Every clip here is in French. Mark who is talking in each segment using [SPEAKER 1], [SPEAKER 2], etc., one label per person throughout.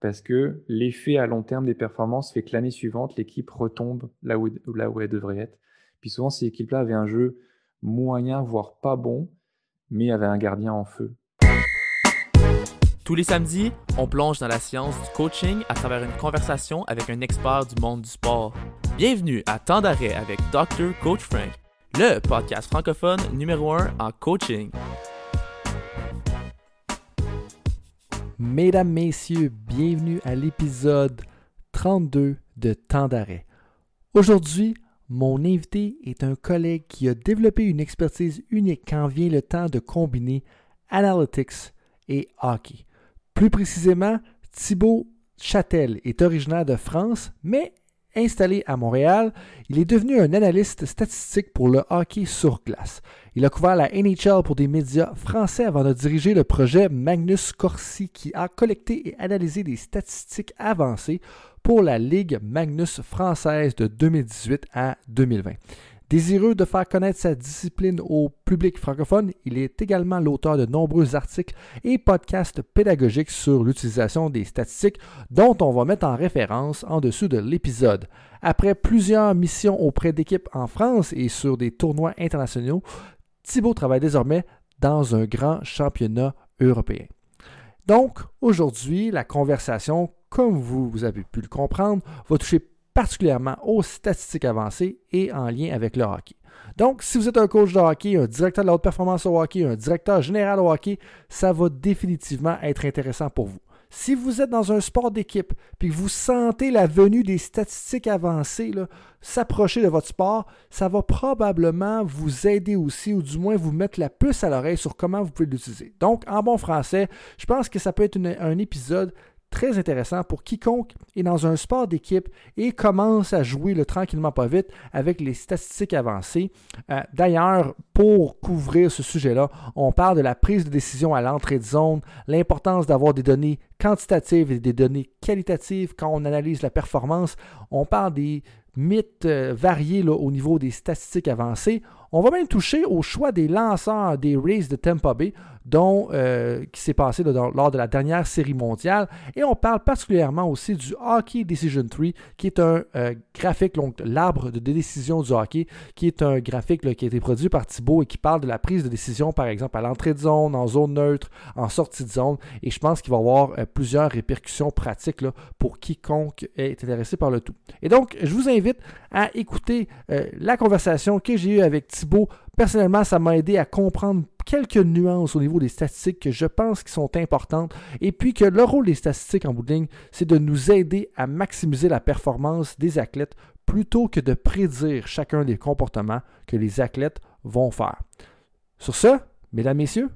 [SPEAKER 1] parce que l'effet à long terme des performances fait que l'année suivante, l'équipe retombe là où, là où elle devrait être. Puis souvent, ces équipes-là avaient un jeu moyen, voire pas bon, mais avaient un gardien en feu.
[SPEAKER 2] Tous les samedis, on plonge dans la science du coaching à travers une conversation avec un expert du monde du sport. Bienvenue à Temps d'arrêt avec Dr. Coach Frank, le podcast francophone numéro 1 en coaching.
[SPEAKER 3] Mesdames, Messieurs, bienvenue à l'épisode 32 de Temps d'arrêt. Aujourd'hui, mon invité est un collègue qui a développé une expertise unique quand vient le temps de combiner analytics et hockey. Plus précisément, Thibaut Châtel est originaire de France, mais Installé à Montréal, il est devenu un analyste statistique pour le hockey sur glace. Il a couvert la NHL pour des médias français avant de diriger le projet Magnus Corsi qui a collecté et analysé des statistiques avancées pour la Ligue Magnus française de 2018 à 2020. Désireux de faire connaître sa discipline au public francophone, il est également l'auteur de nombreux articles et podcasts pédagogiques sur l'utilisation des statistiques dont on va mettre en référence en dessous de l'épisode. Après plusieurs missions auprès d'équipes en France et sur des tournois internationaux, Thibault travaille désormais dans un grand championnat européen. Donc, aujourd'hui, la conversation, comme vous, avez pu le comprendre, va toucher particulièrement aux statistiques avancées et en lien avec le hockey. Donc, si vous êtes un coach de hockey, un directeur de la haute performance au hockey, un directeur général au hockey, ça va définitivement être intéressant pour vous. Si vous êtes dans un sport d'équipe puis que vous sentez la venue des statistiques avancées s'approcher de votre sport, ça va probablement vous aider aussi, ou du moins vous mettre la puce à l'oreille sur comment vous pouvez l'utiliser. Donc, en bon français, je pense que ça peut être un épisode très intéressant pour quiconque est dans un sport d'équipe et commence à jouer le tranquillement pas vite avec les statistiques avancées. Euh, d'ailleurs, pour couvrir ce sujet-là, on parle de la prise de décision à l'entrée de zone, l'importance d'avoir des données quantitatives et des données qualitatives quand on analyse la performance. On parle des mythes euh, variés au niveau des statistiques avancées. On va même toucher au choix des lanceurs des Rays de Tampa Bay, dont, euh, qui s'est passé lors de la dernière série mondiale. Et on parle particulièrement aussi du Hockey Decision Tree, qui est un euh, graphique, donc l'arbre de décision du hockey, qui est un graphique qui a été produit par Thibault et qui parle de la prise de décision, par exemple, à l'entrée de zone, en zone neutre, en sortie de zone. Et je pense qu'il va y avoir euh, plusieurs répercussions pratiques pour quiconque est intéressé par le tout. Et donc, je vous invite à écouter la conversation que j'ai eue avec Thibault. Personnellement, ça m'a aidé à comprendre quelques nuances au niveau des statistiques que je pense qui sont importantes. Et puis que le rôle des statistiques en bout de ligne, c'est de nous aider à maximiser la performance des athlètes plutôt que de prédire chacun des comportements que les athlètes vont faire. Sur ce, mesdames, messieurs,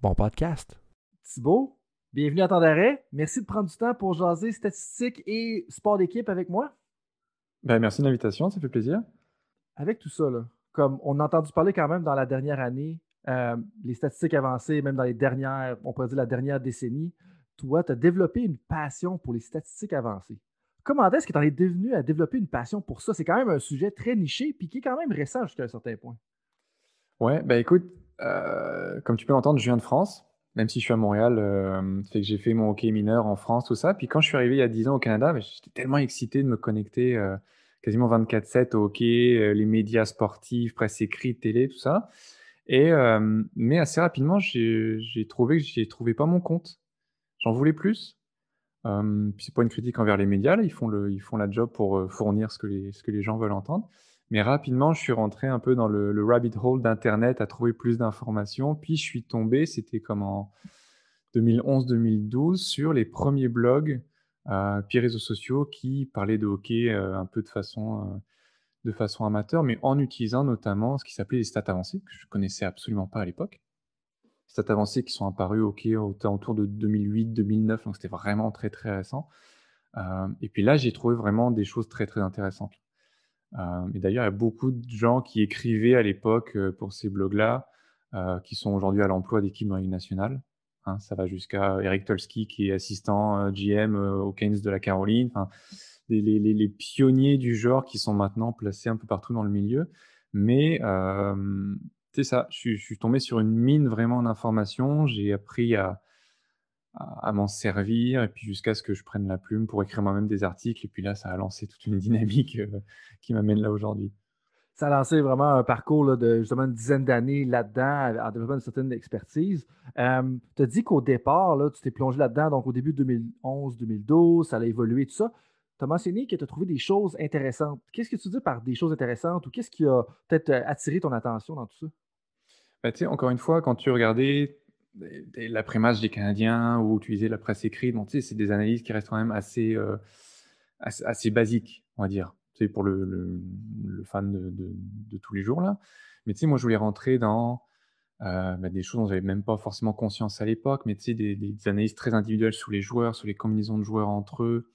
[SPEAKER 3] bon podcast. Thibaut, bienvenue à temps d'arrêt. Merci de prendre du temps pour jaser statistiques et sport d'équipe avec moi.
[SPEAKER 1] Ben, merci de l'invitation, ça fait plaisir.
[SPEAKER 3] Avec tout ça, là, comme on a entendu parler quand même dans la dernière année, euh, les statistiques avancées, même dans les dernières, on pourrait dire la dernière décennie, toi, tu as développé une passion pour les statistiques avancées. Comment est-ce que tu en es devenu à développer une passion pour ça? C'est quand même un sujet très niché, puis qui est quand même récent jusqu'à un certain point.
[SPEAKER 1] Ouais, bah écoute, euh, comme tu peux l'entendre, je viens de France, même si je suis à Montréal, euh, fait que j'ai fait mon hockey mineur en France, tout ça. Puis quand je suis arrivé il y a 10 ans au Canada, j'étais tellement excité de me connecter quasiment 24-7 au hockey, euh, les médias sportifs, presse écrite, télé, tout ça. Et, euh, mais assez rapidement, j'ai trouvé que j'ai trouvé pas mon compte. J'en voulais plus. Euh, c'est pas une critique envers les médias, ils, font le, ils font la job pour euh, fournir ce que, les, ce que les gens veulent entendre. Mais rapidement, je suis rentré un peu dans le, rabbit hole d'Internet à trouver plus d'informations. Puis je suis tombé, c'était comme en 2011-2012, sur les premiers blogs puis réseaux sociaux qui parlaient de hockey euh, un peu de façon, euh, de façon amateur, mais en utilisant notamment ce qui s'appelait les stats avancées, que je connaissais absolument pas à l'époque. Stats avancées qui sont apparues au hockey autour de 2008-2009, donc c'était vraiment très très récent. et puis là, j'ai trouvé vraiment des choses très très intéressantes. et d'ailleurs, il y a beaucoup de gens qui écrivaient à l'époque pour ces blogs-là, qui sont aujourd'hui à l'emploi d'équipes nationales. Hein, ça va jusqu'à Eric Tolsky qui est assistant euh, GM euh, aux Keynes de la Caroline. Les, pionniers du genre qui sont maintenant placés un peu partout dans le milieu. Mais euh, c'est ça, je, suis tombé sur une mine vraiment d'informations. J'ai appris à, à, m'en servir, et puis jusqu'à ce que je prenne la plume pour écrire moi-même des articles. Et puis là, ça a lancé toute une dynamique euh, qui m'amène là aujourd'hui.
[SPEAKER 3] Ça a lancé vraiment un parcours de justement une dizaine d'années là-dedans, en développant une certaine expertise. Euh, tu as dit qu'au départ, tu t'es plongé là-dedans, donc au début de 2011-2012, ça a évolué, tout ça. Tu as mentionné que tu as trouvé des choses intéressantes. Qu'est-ce que tu dis par des choses intéressantes ou qu'est-ce qui a peut-être euh, attiré ton attention dans tout ça?
[SPEAKER 1] Ben, encore une fois, quand tu regardais l'après-match des Canadiens ou utiliser la presse écrite, bon, c'est des analyses qui restent quand même assez, euh, assez, basiques, on va dire, pour le, fan de, tous les jours. là. Mais moi, je voulais rentrer dans euh, bah, des choses dont j'avais même pas forcément conscience à l'époque, mais des, des, analyses très individuelles sur les joueurs, sur les combinaisons de joueurs entre eux,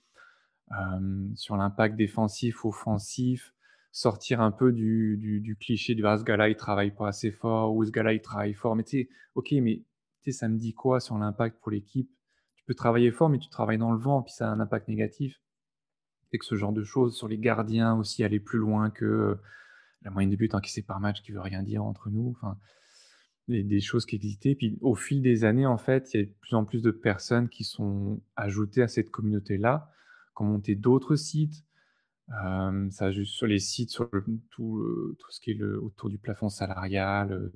[SPEAKER 1] euh, sur l'impact défensif, offensif, sortir un peu du, du, cliché de ah, ce gars-là il travaille pas assez fort ou ce gars-là il travaille fort. Mais tu sais, ok, mais ça me dit quoi sur l'impact pour l'équipe? Tu peux travailler fort, mais tu travailles dans le vent, puis ça a un impact négatif. Et que ce genre de choses, sur les gardiens aussi, aller plus loin que euh, la moyenne de buts encaissés par match qui veut rien dire entre nous. Enfin, des, choses qui existaient. Puis au fil des années, en fait, il y a de plus en plus de personnes qui sont ajoutées à cette communauté-là, qui ont monté d'autres sites. Euh, ça juste sur les sites, sur tout, tout, ce qui est le, autour du plafond salarial,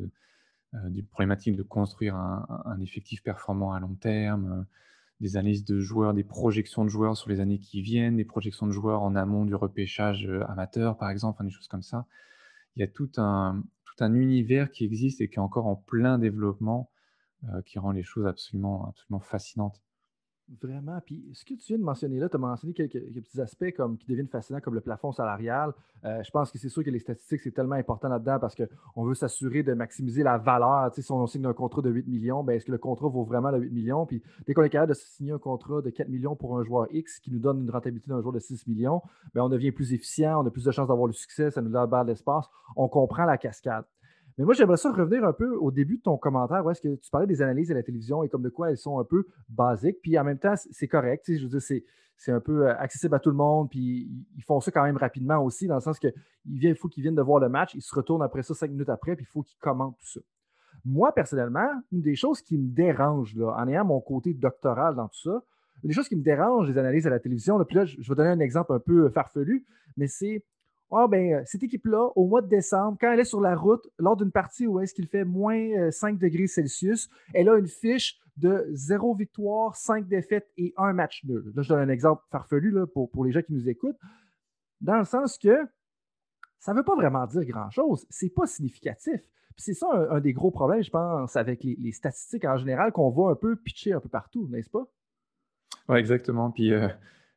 [SPEAKER 1] euh, des problématiques de construire un, effectif performant à long terme, des analyses de joueurs, des projections de joueurs sur les années qui viennent, des projections de joueurs en amont du repêchage euh, amateur, par exemple, des choses comme ça. Il y a tout un, univers qui existe et qui est encore en plein développement, qui rend les choses absolument, absolument fascinantes.
[SPEAKER 3] Vraiment. Puis ce que tu viens de mentionner là, tu as mentionné quelques, petits aspects comme, qui deviennent fascinants, comme le plafond salarial. Euh, je pense que c'est sûr que les statistiques, c'est tellement important là-dedans parce qu'on veut s'assurer de maximiser la valeur. Tu sais, si on signe un contrat de 8 millions, ben, est-ce que le contrat vaut vraiment le 8 millions? Puis dès qu'on est capable de signer un contrat de 4 millions pour un joueur X qui nous donne une rentabilité d'un joueur de 6 millions, ben, on devient plus efficient, on a plus de chances d'avoir le succès, ça nous donne barre d'espace. On comprend la cascade. Mais moi, j'aimerais ça revenir un peu au début de ton commentaire où est-ce que tu parlais des analyses à la télévision et comme de quoi elles sont un peu basiques. Puis en même temps, c'est correct. Je veux dire, c'est, un peu euh, accessible à tout le monde. Puis ils font ça quand même rapidement aussi, dans le sens qu'il il faut qu'ils viennent de voir le match, ils se retournent après ça cinq minutes après, puis il faut qu'ils commentent tout ça. Moi, personnellement, une des choses qui me dérange, là, en ayant mon côté doctoral dans tout ça, une des choses qui me dérange des analyses à la télévision, puis là, je vais donner un exemple un peu farfelu, mais c'est ah, ben, euh, cette équipe-là, au mois de décembre, quand elle est sur la route, lors d'une partie où est-ce qu'il fait moins 5 euh, degrés Celsius, elle a une fiche de 0 victoire, 5 défaites et 1 match nul. Là, je donne un exemple farfelu là, pour, pour les gens qui nous écoutent, dans le sens que ça ne veut pas vraiment dire grand-chose. C'est pas significatif. c'est ça un, des gros problèmes, je pense, avec les, statistiques en général qu'on voit un peu pitcher un peu partout, n'est-ce pas?
[SPEAKER 1] Oui, exactement. Puis euh,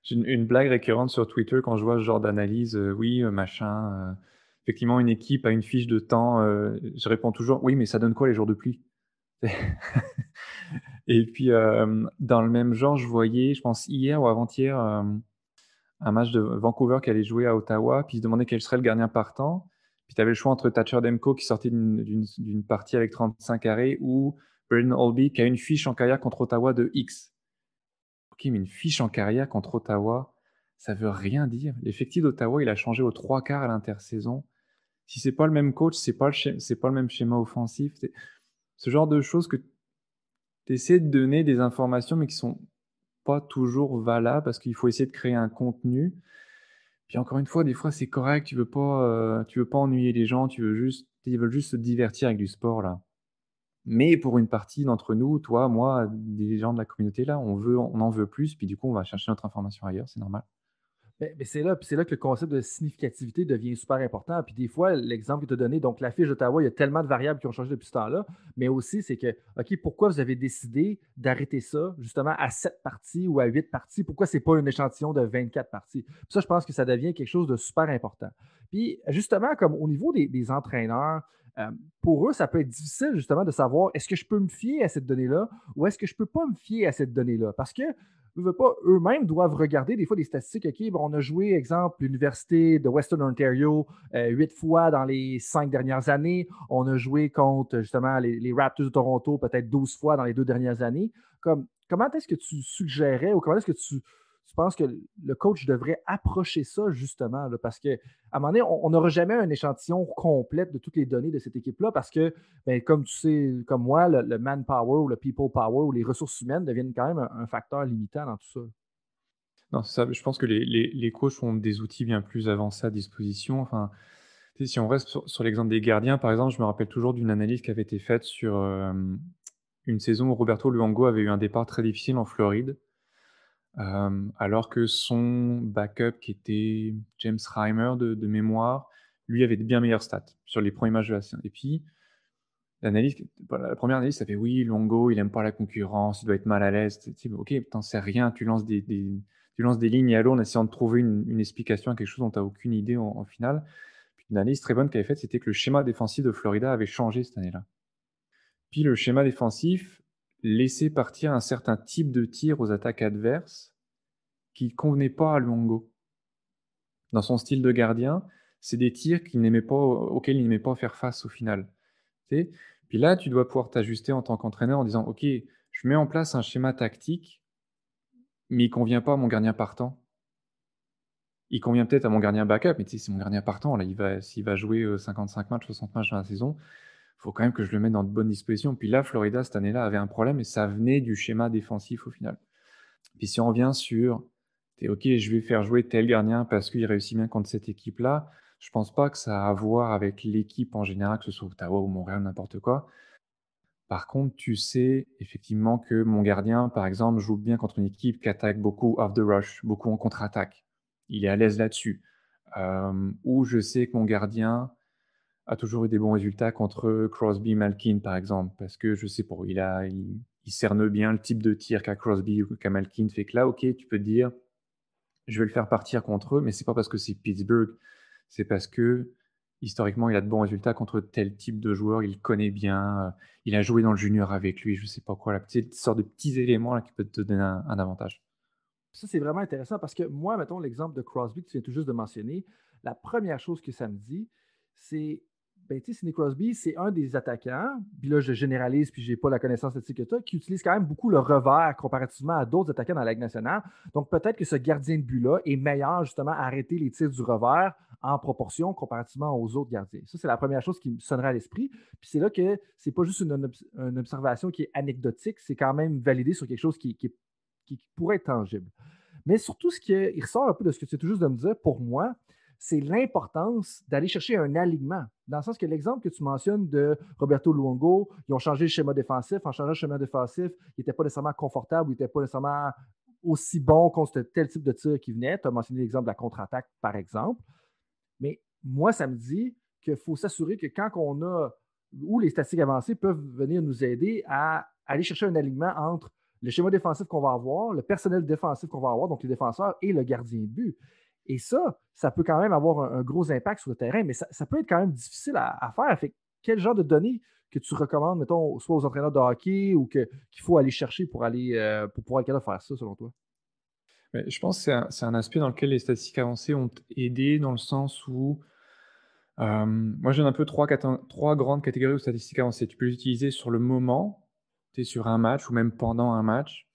[SPEAKER 1] j'ai une, blague récurrente sur Twitter quand je vois ce genre d'analyse. Euh, oui, euh, machin. Euh, effectivement, une équipe a une fiche de temps. je réponds toujours oui, mais ça donne quoi les jours de pluie? Et puis, dans le même genre, je voyais, je pense hier ou avant-hier, un match de Vancouver qui allait jouer à Ottawa. Puis il se demandait quel serait le gardien partant. Puis tu avais le choix entre Thatcher Demko qui sortait d'une partie avec 35 arrêts ou Braden Olby qui a une fiche en carrière contre Ottawa de X. Ok, mais une fiche en carrière contre Ottawa, ça veut rien dire. L'effectif d'Ottawa, il a changé aux trois quarts à l'intersaison. Si c'est pas le même coach, c'est pas c'est pas le même schéma offensif. Ce genre de choses que tu essaies de donner des informations, mais qui sont pas toujours valables parce qu'il faut essayer de créer un contenu. Puis encore une fois, des fois c'est correct, tu veux pas, euh, tu veux pas ennuyer les gens, tu veux juste, ils veulent juste se divertir avec du sport là. Mais pour une partie d'entre nous, toi, moi, des gens de la communauté là, on veut, on en veut plus, puis du coup, on va chercher notre information ailleurs, c'est normal.
[SPEAKER 3] Mais, c'est là, là que le concept de significativité devient super important. Puis des fois, l'exemple que tu as donné, donc la fiche d'Ottawa, il y a tellement de variables qui ont changé depuis ce temps-là, mais aussi c'est que, OK, pourquoi vous avez décidé d'arrêter ça justement à 7 parties ou à 8 parties? Pourquoi ce n'est pas un échantillon de 24 parties? Puis ça, je pense que ça devient quelque chose de super important. Puis justement, comme au niveau des entraîneurs, euh, pour eux, ça peut être difficile justement de savoir est-ce que je peux me fier à cette donnée-là ou est-ce que je ne peux pas me fier à cette donnée-là? Parce que eux-mêmes doivent regarder des fois des statistiques. OK, on a joué, exemple, l'Université de Western Ontario euh, huit fois dans les cinq dernières années. On a joué contre justement les, Raptors de Toronto peut-être douze fois dans les deux dernières années. Comme, comment est-ce que tu suggérais ou comment est-ce que tu, tu penses que le coach devrait approcher ça justement? parce qu'à un moment donné, on n'aura jamais un échantillon complet de toutes les données de cette équipe-là parce que, ben, comme tu sais, comme moi, le, manpower ou le people power ou les ressources humaines deviennent quand même un, facteur limitant dans tout ça.
[SPEAKER 1] Non, c'est ça. Je pense que les, les, coachs ont des outils bien plus avancés à disposition. Enfin, si on reste sur, l'exemple des gardiens, par exemple, je me rappelle toujours d'une analyse qui avait été faite sur euh, une saison où Roberto Luango avait eu un départ très difficile en Floride alors que son backup, qui était James Reimer de, mémoire, lui avait de bien meilleures stats sur les premiers matchs de la saison. Et puis, la première analyse, ça fait oui, Longo, il aime pas la concurrence, il doit être mal à l'aise. Ok, t'en sais rien, tu lances des, lignes à l'eau en essayant de trouver une, explication à quelque chose dont tu n'as aucune idée en, finale. Puis une analyse très bonne qu'elle avait faite, c'était que le schéma défensif de Florida avait changé cette année-là. Puis le schéma défensif, laisser partir un certain type de tir aux attaques adverses qui ne convenait pas à Luongo. Dans son style de gardien, c'est des tirs qu'il n'aimait pas, auxquels il n'aimait pas faire face au final. Puis là, tu dois pouvoir t'ajuster en tant qu'entraîneur en disant Ok, je mets en place un schéma tactique, mais il convient pas à mon gardien partant. Il convient peut-être à mon gardien backup, mais c'est mon gardien partant. Là, il va, s'il va jouer 55 euh, matchs, 60 matchs dans la saison, faut quand même que je le mette dans de bonnes dispositions. Puis là, Florida, cette année-là, avait un problème et ça venait du schéma défensif au final. Puis si on revient sur, es, OK, je vais faire jouer tel gardien parce qu'il réussit bien contre cette équipe-là, je pense pas que ça a à voir avec l'équipe en général, que ce soit Ottawa ou Montréal, n'importe quoi. Par contre, tu sais effectivement que mon gardien, par exemple, joue bien contre une équipe qui attaque beaucoup off the rush, beaucoup en contre-attaque. Il est à l'aise là-dessus. Euh, ou je sais que mon gardien, a toujours eu des bons résultats contre Crosby Malkin, par exemple, parce que je sais pas, il, a, il, cerne bien le type de tir qu'a Crosby ou qu'a Malkin. Fait que là, ok, tu peux te dire, je vais le faire partir contre eux, mais c'est pas parce que c'est Pittsburgh, c'est parce que historiquement, il a de bons résultats contre tel type de joueur, il connaît bien, euh, il a joué dans le junior avec lui, je sais pas quoi, la petite sorte de petits éléments là, qui peuvent te donner un, un avantage.
[SPEAKER 3] Ça, c'est vraiment intéressant parce que moi, mettons l'exemple de Crosby que tu viens tout juste de mentionner, la première chose que ça me dit, c'est ben, Sidney Crosby, c'est un des attaquants, puis là, je généralise, puis je n'ai pas la connaissance de que tu qui utilise quand même beaucoup le revers comparativement à d'autres attaquants dans la Ligue nationale. Donc, peut-être que ce gardien de but-là est meilleur justement à arrêter les tirs du revers en proportion comparativement aux autres gardiens. Ça, c'est la première chose qui me sonnerait à l'esprit. Puis c'est là que c'est pas juste une, observation qui est anecdotique, c'est quand même validé sur quelque chose qui, pourrait être tangible. Mais surtout, ce qui il ressort un peu de ce que tu as tout juste de me dire, pour moi, c'est l'importance d'aller chercher un alignement. Dans le sens que l'exemple que tu mentionnes de Roberto Luongo, ils ont changé le schéma défensif. En changeant le schéma défensif, il n'était pas nécessairement confortable, il n'était pas nécessairement aussi bon contre tel type de tir qui venait. Tu as mentionné l'exemple de la contre-attaque, par exemple. Mais moi, ça me dit qu'il faut s'assurer que quand on a, ou les statistiques avancées peuvent venir nous aider à aller chercher un alignement entre le schéma défensif qu'on va avoir, le personnel défensif qu'on va avoir, donc les défenseurs et le gardien de but. Et ça, ça peut quand même avoir un, gros impact sur le terrain, mais ça, peut être quand même difficile à, faire. Quel genre de données que tu recommandes, mettons, soit aux entraîneurs de hockey ou qu'il faut aller chercher pour, aller, euh, pour pouvoir faire ça, selon toi?
[SPEAKER 1] je pense que c'est un, aspect dans lequel les statistiques avancées ont aidé, dans le sens où euh, moi j'ai un peu trois, trois, grandes catégories de statistiques avancées. Tu peux les utiliser sur le moment, tu es sur un match ou même pendant un match.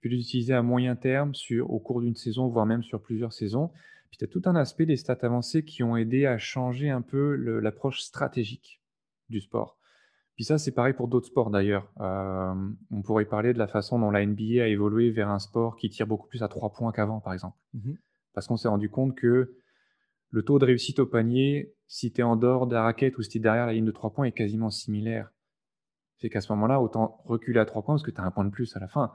[SPEAKER 1] Tu peux l'utiliser à moyen terme sur, au cours d'une saison, voire même sur plusieurs saisons. Puis tu as tout un aspect des stats avancées qui ont aidé à changer un peu l'approche stratégique du sport. Puis ça, c'est pareil pour d'autres sports d'ailleurs. Euh, on pourrait parler de la façon dont la NBA a évolué vers un sport qui tire beaucoup plus à trois points qu'avant, par exemple. Mmh Parce qu'on s'est rendu compte que le taux de réussite au panier, si tu es en dehors de la raquette ou si tu es derrière la ligne de trois points, est quasiment similaire. C'est qu'à ce moment-là, autant reculer à trois points parce que tu as un point de plus à la fin.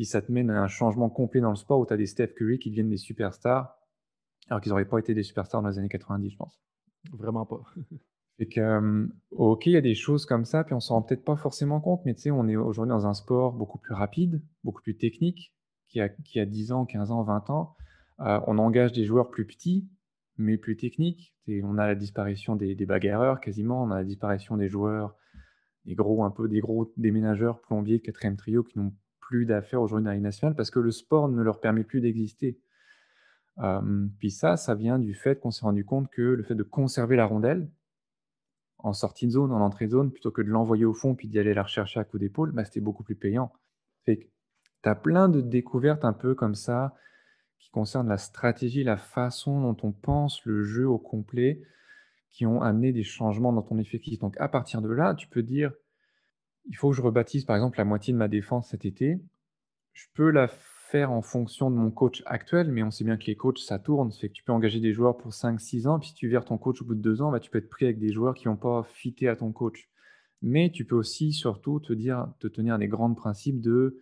[SPEAKER 1] Puis ça te mène à un changement complet dans le sport où tu as des Steph Curry qui deviennent des superstars, alors qu'ils n'auraient pas été des superstars dans les années 90, je pense.
[SPEAKER 3] Vraiment pas.
[SPEAKER 1] Et que, euh, ok, il y a des choses comme ça, puis on s'en rend peut-être pas forcément compte, mais tu sais, on est aujourd'hui dans un sport beaucoup plus rapide, beaucoup plus technique, qui a, qui a 10 ans, 15 ans, 20 ans. Euh, on engage des joueurs plus petits, mais plus techniques. Et on a la disparition des, des, bagarreurs quasiment, on a la disparition des joueurs, des gros, un peu des gros déménageurs, plombiers, quatrième trio qui n'ont plus d'affaires aujourd'hui dans la nationale parce que le sport ne leur permet plus d'exister. puis ça, ça vient du fait qu'on s'est rendu compte que le fait de conserver la rondelle en sortie de zone, en entrée de zone, plutôt que de l'envoyer au fond puis d'y aller la rechercher à coup d'épaule, bah, c'était beaucoup plus payant. Tu as plein de découvertes un peu comme ça qui concernent la stratégie, la façon dont on pense le jeu au complet, qui ont amené des changements dans ton effectif. Donc à partir de là, tu peux dire, il faut que je rebaptise par exemple la moitié de ma défense cet été. Je peux la faire en fonction de mon coach actuel, mais on sait bien que les coachs, ça tourne. C'est que tu peux engager des joueurs pour 5-6 ans, puis si tu vires ton coach au bout de 2 ans, bah, tu peux être pris avec des joueurs qui n'ont pas fité à ton coach. Mais tu peux aussi surtout te dire, te tenir des grands principes de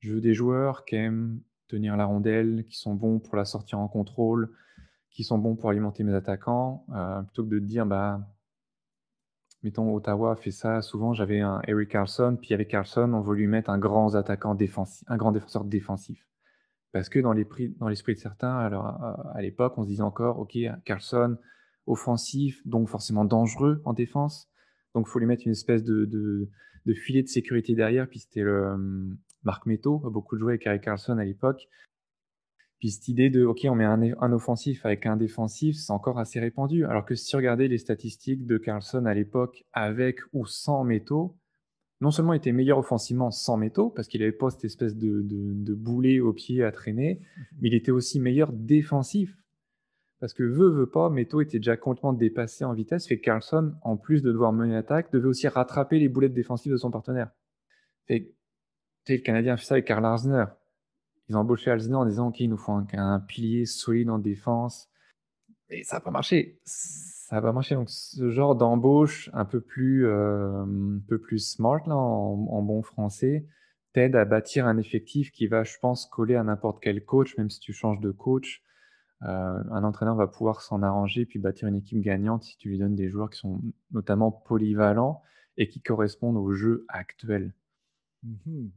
[SPEAKER 1] je veux des joueurs qui aiment tenir la rondelle, qui sont bons pour la sortir en contrôle, qui sont bons pour alimenter mes attaquants, euh, plutôt que de te dire, bah, mettons, Ottawa fait ça. Souvent, j'avais un Eric Carlson, puis avec Carlson, on veut lui mettre un grand attaquant défensif, un grand défenseur défensif. Parce que dans l'esprit de certains, à l'époque, on se disait encore, OK, Carlson, offensif, donc forcément dangereux en défense. Donc, il faut lui mettre une espèce de, filet de sécurité derrière. Puis c'était le hum, Marc Metto, beaucoup de joueurs avec Eric Carlson à l'époque. Puis cette idée de, OK, on met un, offensif avec un défensif, c'est encore assez répandu. Alors que si tu regardais les statistiques de Carlson à l'époque avec ou sans métaux, non seulement il était meilleur offensivement sans métaux, parce qu'il n'avait pas cette espèce de, de, boulet au pied à traîner, mais il était aussi meilleur défensif. Parce que veut, veut pas, Métaux était déjà complètement dépassé en vitesse, fait que Carlson, en plus de devoir mener l'attaque, devait aussi rattraper les boulettes défensives de son partenaire. Fait le Canadien fait ça avec Karl Arzner ils ont embauché Alzheimer en disant, OK, il nous faut un, pilier solide en défense. Et ça n'a pas marché. Ça n'a pas. Donc, ce genre d'embauche un peu plus, euh, un peu plus smart, en, bon français, t'aide à bâtir un effectif qui va, je pense, coller à n'importe quel coach, même si tu changes de coach. Euh, un entraîneur va pouvoir s'en arranger puis bâtir une équipe gagnante si tu lui donnes des joueurs qui sont notamment polyvalents et qui correspondent au jeu actuel.
[SPEAKER 3] Mhm.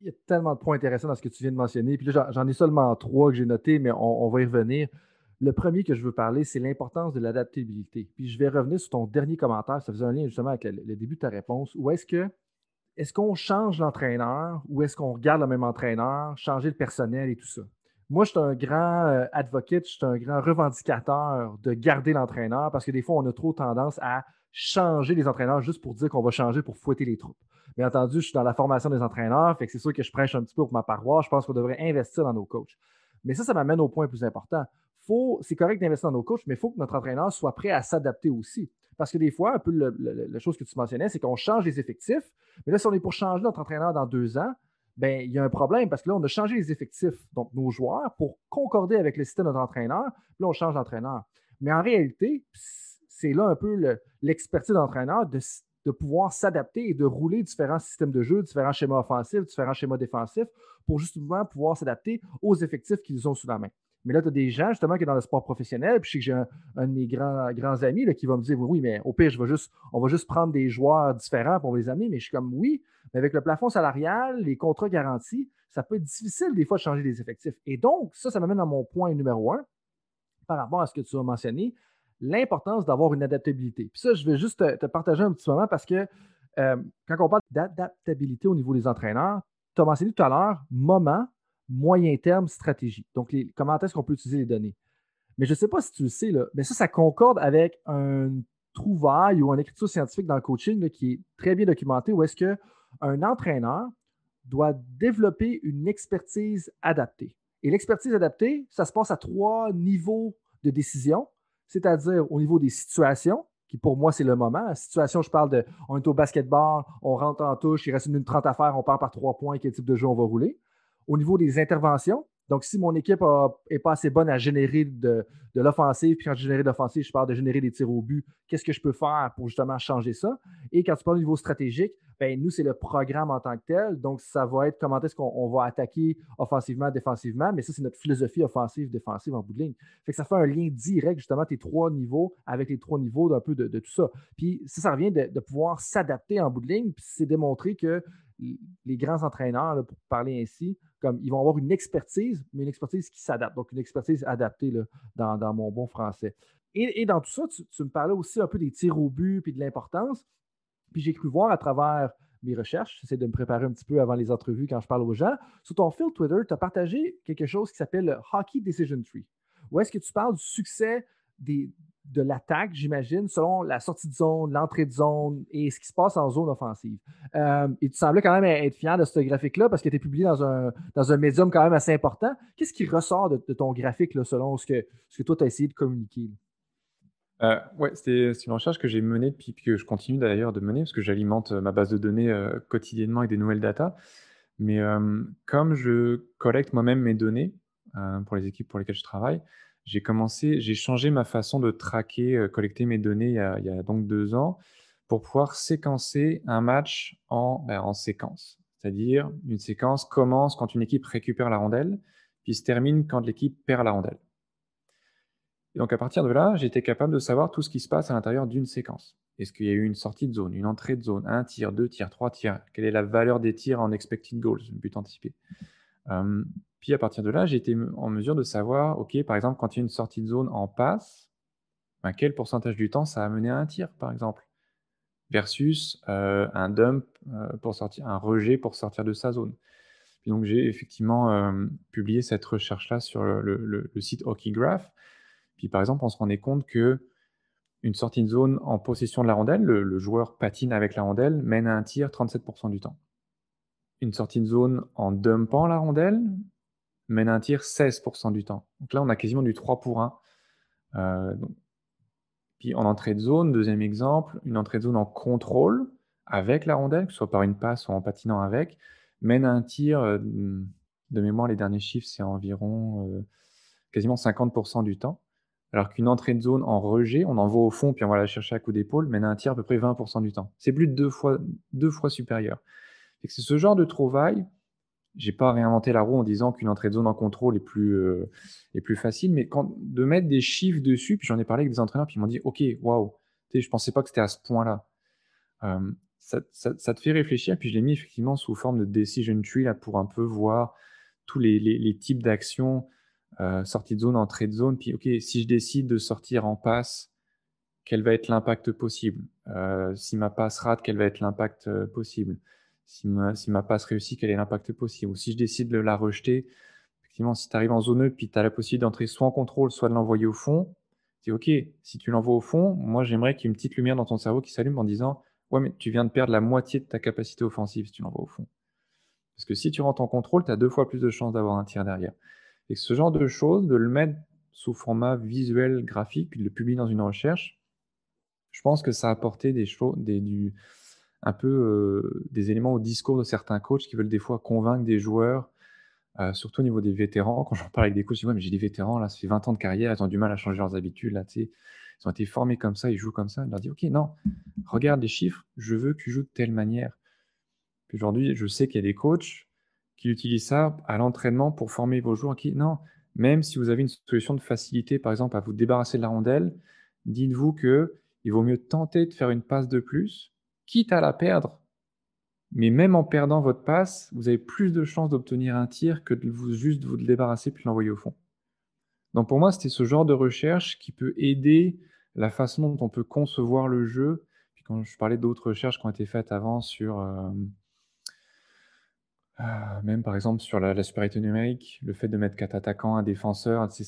[SPEAKER 3] Il y a tellement de points intéressants dans ce que tu viens de mentionner. Puis là, j'en ai seulement trois que j'ai notés, mais on, va y revenir. Le premier que je veux parler, c'est l'importance de l'adaptabilité. Puis je vais revenir sur ton dernier commentaire. Ça faisait un lien justement avec le, début de ta réponse. Où est-ce que est-ce qu'on change l'entraîneur ou est-ce qu'on regarde le même entraîneur, changer le personnel et tout ça? Moi, je suis un grand euh, advocate, je suis un grand revendicateur de garder l'entraîneur parce que des fois, on a trop tendance à changer les entraîneurs juste pour dire qu'on va changer pour fouetter les troupes. Bien entendu, je suis dans la formation des entraîneurs, fait que c'est sûr que je prêche un petit peu pour ma paroisse. Je pense qu'on devrait investir dans nos coachs. Mais ça, ça m'amène au point plus important. c'est correct d'investir dans nos coachs, mais il faut que notre entraîneur soit prêt à s'adapter aussi. Parce que des fois, un peu la chose que tu mentionnais, c'est qu'on change les effectifs. Mais là, si on est pour changer notre entraîneur dans deux ans, ben, il y a un problème parce que là, on a changé les effectifs, donc nos joueurs, pour concorder avec le système de notre entraîneur. Puis là, on change d'entraîneur. Mais en réalité, c'est là un peu l'expertise d'entraîneur de, pouvoir s'adapter et de rouler différents systèmes de jeu, différents schémas offensifs, différents schémas défensifs pour justement pouvoir s'adapter aux effectifs qu'ils ont sous la main. Mais là, tu as des gens justement qui sont dans le sport professionnel, puis je sais que j'ai un, de mes grands, grands amis qui va me dire Oui, mais au pire, on va juste prendre des joueurs différents pour les amener. Mais je suis comme Oui, mais avec le plafond salarial, les contrats garantis, ça peut être difficile des fois de changer les effectifs. Et donc, ça, ça m'amène à mon point numéro un par rapport à ce que tu as mentionné l'importance d'avoir une adaptabilité. Puis ça, je vais juste te, partager un petit moment parce que euh, quand on parle d'adaptabilité au niveau des entraîneurs, tu as mentionné tout à l'heure moment, moyen terme, stratégie. Donc, comment est-ce qu'on peut utiliser les données? Mais je ne sais pas si tu le sais, là, mais ça, ça concorde avec un trouvaille ou une écriture scientifique dans le coaching qui est très bien documenté où est-ce qu'un entraîneur doit développer une expertise adaptée. Et l'expertise adaptée, ça se passe à trois niveaux de décision c'est-à-dire au niveau des situations, qui pour moi, c'est le moment. Situation, je parle de on est au basketball, on rentre en touche, il reste une minute trente à faire, on part par trois points, quel type de jeu on va rouler. Au niveau des interventions, donc si mon équipe n'est pas assez bonne à générer de, de l'offensive, puis quand je génère de l'offensive, je parle de générer des tirs au but, qu'est-ce que je peux faire pour justement changer ça? Et quand tu parles au niveau stratégique, ben, nous, c'est le programme en tant que tel. Donc, ça va être comment est-ce qu'on va attaquer offensivement, défensivement, mais ça, c'est notre philosophie offensive, défensive en bout de ligne. Fait que ça fait un lien direct, justement, tes trois niveaux avec les trois niveaux d'un peu de, tout ça. Puis ça, ça revient de, pouvoir s'adapter en bout de ligne, puis c'est démontré que les grands entraîneurs, pour parler ainsi, comme ils vont avoir une expertise, mais une expertise qui s'adapte. Donc, une expertise adaptée dans, mon bon français. Et, dans tout ça, tu, me parlais aussi un peu des tirs au but et de l'importance. Puis j'ai cru voir à travers mes recherches, j'essaie de me préparer un petit peu avant les entrevues quand je parle aux gens. Sur ton fil Twitter, tu as partagé quelque chose qui s'appelle le Hockey Decision Tree. Où est-ce que tu parles du succès des, de l'attaque, j'imagine, selon la sortie de zone, l'entrée de zone et ce qui se passe en zone offensive. Euh, et tu semblais quand même être fier de ce graphique-là parce tu es publié dans un, dans un médium quand même assez important. Qu'est-ce qui ressort de, ton graphique là, selon ce que, ce que toi, tu as essayé de communiquer?
[SPEAKER 1] Euh, ouais, c'est une recherche que j'ai menée depuis que je continue d'ailleurs de mener parce que j'alimente euh, ma base de données euh, quotidiennement avec des nouvelles datas. Mais comme je collecte moi-même mes données pour les équipes pour lesquelles je travaille, j'ai commencé, j'ai changé ma façon de traquer, euh, collecter mes données il y, a, donc deux ans pour pouvoir séquencer un match en, ben, en séquence. C'est-à-dire, une séquence commence quand une équipe récupère la rondelle, puis se termine quand l'équipe perd la rondelle. Et donc, à partir de là, j'étais capable de savoir tout ce qui se passe à l'intérieur d'une séquence. Est-ce qu'il y a eu une sortie de zone, une entrée de zone, un tir, deux tirs, trois tirs? Quelle est la valeur des tirs en expected goals, but anticipé? Puis à partir de là, j'ai été en mesure de savoir, OK, par exemple, quand il y a une sortie de zone en passe, ben, quel pourcentage du temps ça a mené à un tir, par exemple, versus euh, un dump euh, pour sortir, un rejet pour sortir de sa zone. Donc j'ai effectivement publié cette recherche-là sur le, site HockeyGraph. Puis par exemple, on se rendait compte que une sortie de zone en possession de la rondelle, le, le joueur patine avec la rondelle, mène à un tir 37% du temps. Une sortie de zone en dumpant la rondelle, mène un tir 16% du temps. Donc là, on a quasiment du 3 pour 1. Euh, puis en entrée de zone, deuxième exemple, une entrée de zone en contrôle avec la rondelle, que ce soit par une passe ou en patinant avec, mène un tir, euh, de mémoire, les derniers chiffres, c'est environ euh, quasiment 50% du temps. Alors qu'une entrée de zone en rejet, on envoie au fond, puis on va la chercher à coup d'épaule, mène un tir à peu près 20% du temps. C'est plus de deux fois, deux fois supérieur. C'est ce genre de trouvailles. J'ai pas réinventé la roue en disant qu'une entrée de zone en contrôle est plus, euh, est plus facile, mais de mettre des chiffres dessus, puis j'en ai parlé avec des entraîneurs, puis ils m'ont dit, OK, waouh, je pensais pas que c'était à ce point-là. Euh, ça, te fait réfléchir, puis je l'ai mis effectivement sous forme de decision tree là, pour un peu voir tous les, types d'actions, euh, sortie de zone, entrée de zone, puis OK, si je décide de sortir en passe, quel va être l'impact possible? Si ma passe rate, quel va être l'impact possible? Si ma, passe réussit, quel est l'impact possible? Ou si je décide de la rejeter, effectivement, si tu arrives en zone E, puis tu as la possibilité d'entrer soit en contrôle, soit de l'envoyer au fond, tu dis, OK, si tu l'envoies au fond, moi j'aimerais qu'il y ait une petite lumière dans ton cerveau qui s'allume en disant, ouais, mais tu viens de perdre la moitié de ta capacité offensive si tu l'envoies au fond. Parce que si tu rentres en contrôle, tu as deux fois plus de chances d'avoir un tir derrière. Et ce genre de choses, de le mettre sous format visuel, graphique, de le publier dans une recherche, je pense que ça a apporté des choses, des, du, un peu euh, des éléments au discours de certains coachs qui veulent des fois convaincre des joueurs, euh, surtout au niveau des vétérans. Quand j'en parle avec des coachs, je ouais, mais j'ai des vétérans, là, ça fait 20 ans de carrière, ils ont du mal à changer leurs habitudes, là, ils ont été formés comme ça, ils jouent comme ça. Je leur dis ok, non, regarde les chiffres, je veux que tu joues de telle manière. Puis aujourd'hui, je sais qu'il y a des coachs qui utilisent ça à l'entraînement pour former vos joueurs qui, non, même si vous avez une solution de facilité, par exemple, à vous débarrasser de la rondelle, dites-vous que il vaut mieux tenter de faire une passe de plus quitte à la perdre. Mais même en perdant votre passe, vous avez plus de chances d'obtenir un tir que de vous, juste vous débarrasser puis l'envoyer au fond. Donc pour moi, c'était ce genre de recherche qui peut aider la façon dont on peut concevoir le jeu. Puis quand je parlais d'autres recherches qui ont été faites avant sur, euh, euh, même par exemple sur la, supériorité numérique, le fait de mettre quatre attaquants, un défenseur, c'est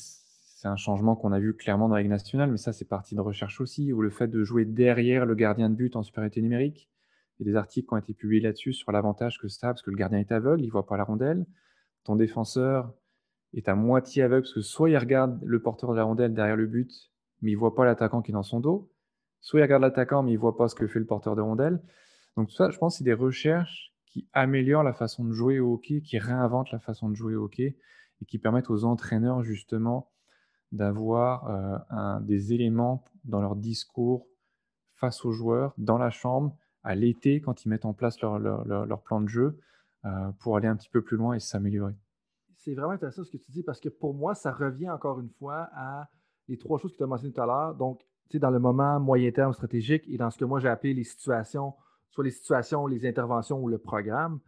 [SPEAKER 1] un changement qu'on a vu clairement dans la Ligue nationale, mais ça, c'est partie de recherche aussi, ou le fait de jouer derrière le gardien de but en supériorité numérique. Il y a des articles qui ont été publiés là-dessus sur l'avantage que ça a, parce que le gardien est aveugle, il ne voit pas la rondelle. Ton défenseur est à moitié aveugle, parce que soit il regarde le porteur de la rondelle derrière le but, mais il ne voit pas l'attaquant qui est dans son dos, soit il regarde l'attaquant, mais il ne voit pas ce que fait le porteur de rondelle. Donc ça, je pense, c'est des recherches qui améliorent la façon de jouer au hockey, qui réinventent la façon de jouer au hockey, et qui permettent aux entraîneurs, justement, d'avoir euh, des éléments dans leur discours face aux joueurs, dans la chambre, à l'été, quand ils mettent en place leur, plan de jeu, euh, pour aller un petit peu plus loin et s'améliorer.
[SPEAKER 3] C'est vraiment intéressant ce que tu dis parce que pour moi, ça revient encore une fois à les trois choses que tu as mentionnées tout à l'heure. Donc, tu sais, dans le moment moyen terme stratégique et dans ce que moi j'ai appelé les situations, soit les situations, les interventions ou le programme.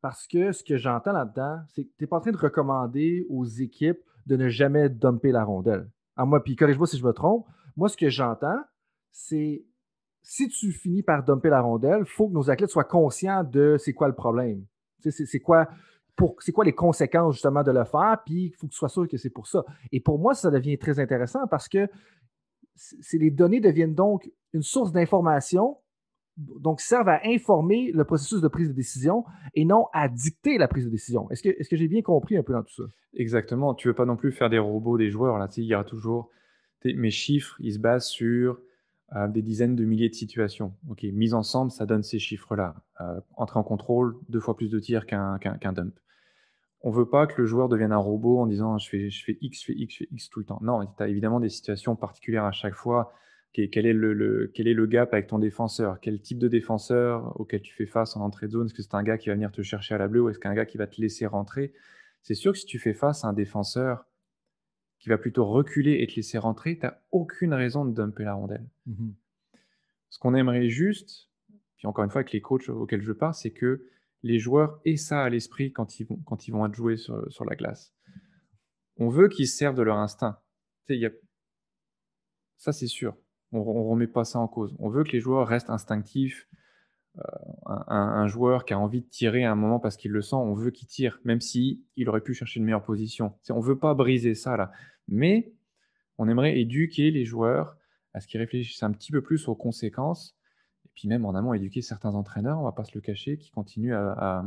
[SPEAKER 3] Parce que ce que j'entends là-dedans, c'est que tu n'es pas en train de recommander aux équipes de ne jamais dumper la rondelle. À moi, puis corrige-moi si je me trompe. Moi, ce que j'entends, c'est si tu finis par dumper la rondelle, il faut que nos athlètes soient conscients de c'est quoi le problème. C'est quoi, c'est quoi les conséquences justement de le faire, puis il faut que tu sois sûr que c'est pour ça. Et pour moi, ça devient très intéressant parce que les données deviennent donc une source d'information, donc servent à informer le processus de prise de décision et non à dicter la prise de décision. Est-ce que, est que j'ai bien compris un peu dans tout ça?
[SPEAKER 1] Exactement. Tu veux pas non plus faire des robots des joueurs. Là. il y aura toujours. Mes chiffres, ils se basent sur euh, des dizaines de milliers de situations. Ok, mise ensemble, ça donne ces chiffres-là. Euh, entrer en contrôle, deux fois plus de tirs qu'un dump. On veut pas que le joueur devienne un robot en disant je fais, je fais X, je fais X, je fais X tout le temps. Non, tu as évidemment des situations particulières à chaque fois. Quel est, le, quel est le gap avec ton défenseur? Quel type de défenseur auquel tu fais face en entrée de zone? Est-ce que c'est un gars qui va venir te chercher à la bleue ou est-ce qu'un gars qui va te laisser rentrer? C'est sûr que si tu fais face à un défenseur qui va plutôt reculer et te laisser rentrer, tu n'as aucune raison de dumper la rondelle. Mmh Ce qu'on aimerait juste, puis encore une fois avec les coachs auxquels je parle, c'est que les joueurs aient ça à l'esprit quand ils vont, quand ils vont être joués sur, sur la glace. On veut qu'ils servent de leur instinct. Y a... Ça, c'est sûr. On ne remet pas ça en cause. On veut que les joueurs restent instinctifs. Euh, un, joueur qui a envie de tirer à un moment parce qu'il le sent, on veut qu'il tire, même si il aurait pu chercher une meilleure position. On veut pas briser ça là. Mais on aimerait éduquer les joueurs à ce qu'ils réfléchissent un petit peu plus aux conséquences. Et puis même en amont, éduquer certains entraîneurs, on va pas se le cacher, qui continuent à,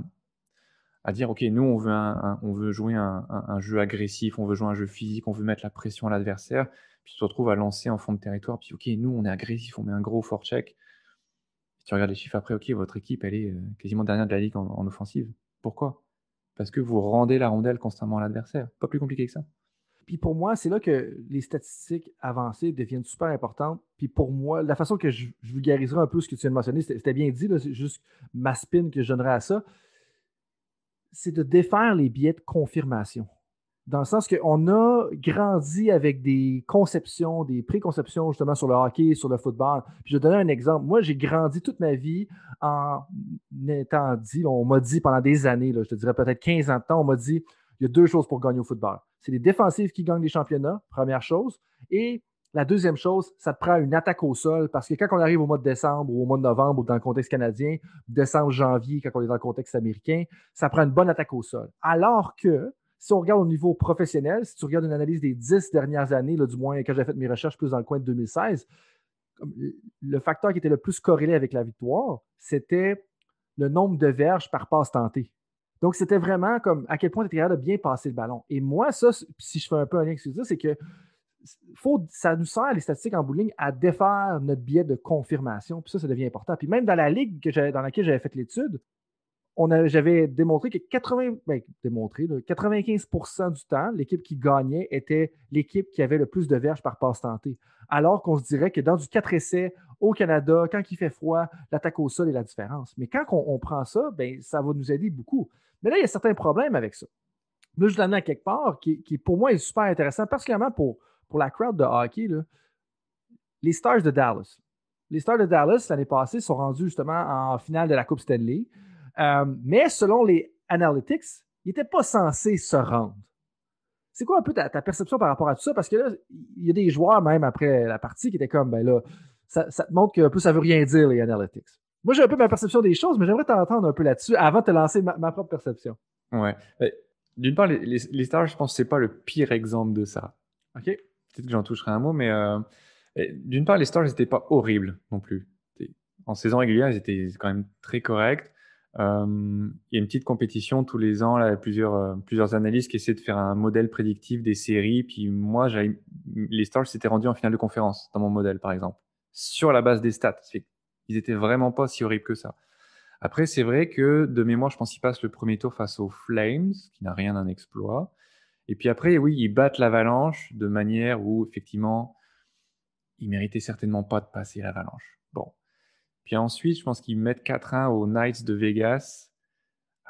[SPEAKER 1] dire, OK, nous, on veut, on veut jouer un, jeu agressif, on veut jouer un jeu physique, on veut mettre la pression à l'adversaire, puis tu te retrouves à lancer en fond de territoire, puis OK, nous, on est agressif, on met un gros fort check. Tu regardes les chiffres après, OK, votre équipe, elle est euh, quasiment dernière de la ligue en offensive. Pourquoi? Parce que vous rendez la rondelle constamment à l'adversaire. Pas plus compliqué que ça.
[SPEAKER 3] Puis pour moi, c'est là que les statistiques avancées deviennent super importantes. Puis pour moi, la façon que je, vulgariserai un peu ce que tu viens de mentionner, c'était bien dit, c'est juste ma spin que je donnerais à ça, c'est de défaire les biais de confirmation. Dans le sens qu'on a grandi avec des conceptions, des préconceptions justement sur le hockey, sur le football. Je vais donner un exemple. Moi, j'ai grandi toute ma vie en étant dit, on m'a dit pendant des années, je te dirais peut-être 15 ans de temps, on m'a dit, il y a deux choses pour gagner au football c'est les défensives qui gagnent les championnats, première chose. Et la deuxième chose, ça te prend une attaque au sol parce que quand on arrive au mois de décembre ou au mois de novembre ou dans le contexte canadien, décembre, janvier, quand on est dans le contexte américain, ça prend une bonne attaque au sol. Alors que si on regarde au niveau professionnel, si tu regardes une analyse des dix dernières années, du moins quand j'ai fait mes recherches plus dans le coin de 2016, le facteur qui était le plus corrélé avec la victoire, c'était le nombre de verges par passe tentée. Donc, c'était vraiment comme à quel point tu étais capable de bien passer le ballon. Et moi, ça, si je fais un peu un lien avec ça, c'est que faut, ça nous sert, les statistiques en bowling, à défaire notre biais de confirmation. Puis ça, ça devient important. Puis même dans la ligue que dans laquelle j'avais fait l'étude, j'avais démontré que 80, ben, démontré, 95% du temps, l'équipe qui gagnait était l'équipe qui avait le plus de verges par passe tentée. Alors qu'on se dirait que dans du 4 essais au Canada, quand il fait froid, l'attaque au sol est la différence. Mais quand on, prend ça, ben, ça va nous aider beaucoup. Mais là, il y a certains problèmes avec ça. Là, je l'amène à quelque part qui, pour moi est super intéressant, particulièrement pour, pour la crowd de hockey. Les Stars de Dallas. Les Stars de Dallas, l'année passée, sont rendus justement en finale de la Coupe Stanley. Euh, mais selon les analytics, ils n'étaient pas censés se rendre. C'est quoi un peu ta, perception par rapport à tout ça? Parce que là, il y a des joueurs, même après la partie, qui étaient comme, ben là, ça, te montre que un peu ça veut rien dire, les analytics. Moi, j'ai un peu ma perception des choses, mais j'aimerais t'entendre un peu là-dessus avant de te lancer ma, propre perception.
[SPEAKER 1] Ouais. D'une part, les, Stars, je pense que c'est pas le pire exemple de ça.
[SPEAKER 3] OK.
[SPEAKER 1] Peut-être que j'en toucherai un mot, mais euh, d'une part, les Stars n'étaient pas horribles non plus. En saison régulière, ils étaient quand même très corrects. Euh, il y a une petite compétition tous les ans, plusieurs, euh, analystes qui essaient de faire un modèle prédictif des séries. Puis moi, les Stars s'étaient rendus en finale de conférence dans mon modèle, par exemple, sur la base des stats ils étaient vraiment pas si horribles que ça. Après, c'est vrai que de mémoire, je pense qu'ils passent le premier tour face aux Flames, qui n'a rien d'un exploit. Et puis après, oui, ils battent l'Avalanche de manière où, effectivement, ils méritaient certainement pas de passer l'Avalanche. Bon. Puis ensuite, je pense qu'ils mettent 4-1 aux Knights de Vegas,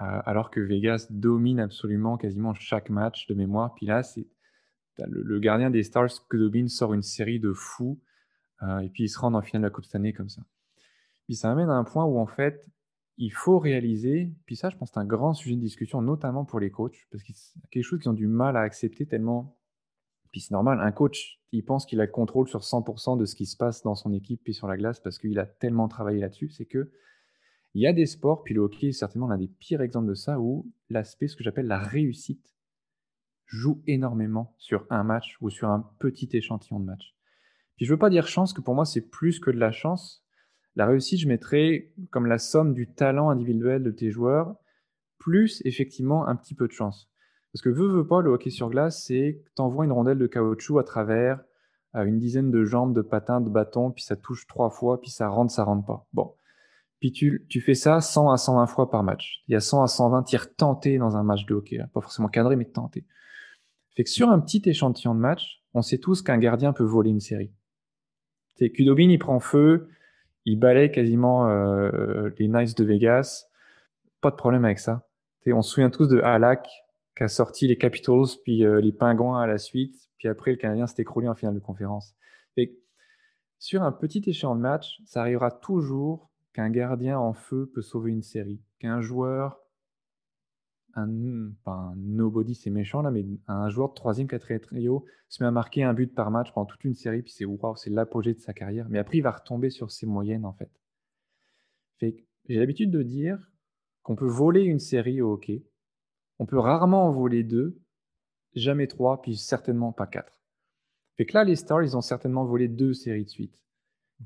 [SPEAKER 1] euh, alors que Vegas domine absolument quasiment chaque match de mémoire. Puis là, c'est le, gardien des Stars, Kudobin, sort une série de fous. Euh, et puis ils se rendent en finale de la Coupe cette année comme ça. Puis ça amène à un point où en fait, il faut réaliser, puis ça je pense c'est un grand sujet de discussion, notamment pour les coachs, parce que c'est quelque chose qu'ils ont du mal à accepter tellement, puis c'est normal, un coach, il pense qu'il a le contrôle sur 100% de ce qui se passe dans son équipe puis sur la glace, parce qu'il a tellement travaillé là-dessus, c'est que il y a des sports, puis le hockey est certainement l'un des pires exemples de ça, où l'aspect, ce que j'appelle la réussite, joue énormément sur un match ou sur un petit échantillon de match. Puis je veux pas dire chance, que pour moi, c'est plus que de la chance. La réussite, je mettrais comme la somme du talent individuel de tes joueurs, plus effectivement un petit peu de chance. Parce que veux, veux pas, le hockey sur glace, c'est que envoies une rondelle de caoutchouc à travers une dizaine de jambes, de patins, de bâtons, puis ça touche trois fois, puis ça rentre, ça rentre pas. Bon. Puis tu, tu fais ça 100 à 120 fois par match. Il y a 100 à 120 tirs tentés dans un match de hockey. Pas forcément cadré, mais tentés. Fait que sur un petit échantillon de match, on sait tous qu'un gardien peut voler une série. C'est Kudobin, il prend feu, il balaye quasiment euh, les Knights de Vegas. Pas de problème avec ça. on se souvient tous de Halak qui a sorti les Capitals puis euh, les Pingouins à la suite. Puis après, le Canadien s'est écroulé en finale de conférence. Et sur un petit échéant de match, ça arrivera toujours qu'un gardien en feu peut sauver une série, qu'un joueur, un, pas nobody, c'est méchant là, mais un joueur de troisième, quatrième trio se met à marquer un but par match pendant toute une série, puis c'est waouh, c'est l'apogée de sa carrière. Mais après, il va retomber sur ses moyennes en fait. fait j'ai l'habitude de dire qu'on peut voler une série au hockey, on peut rarement en voler deux, jamais trois, puis certainement pas quatre. Fait que là, les Stars, ils ont certainement volé deux séries de suite.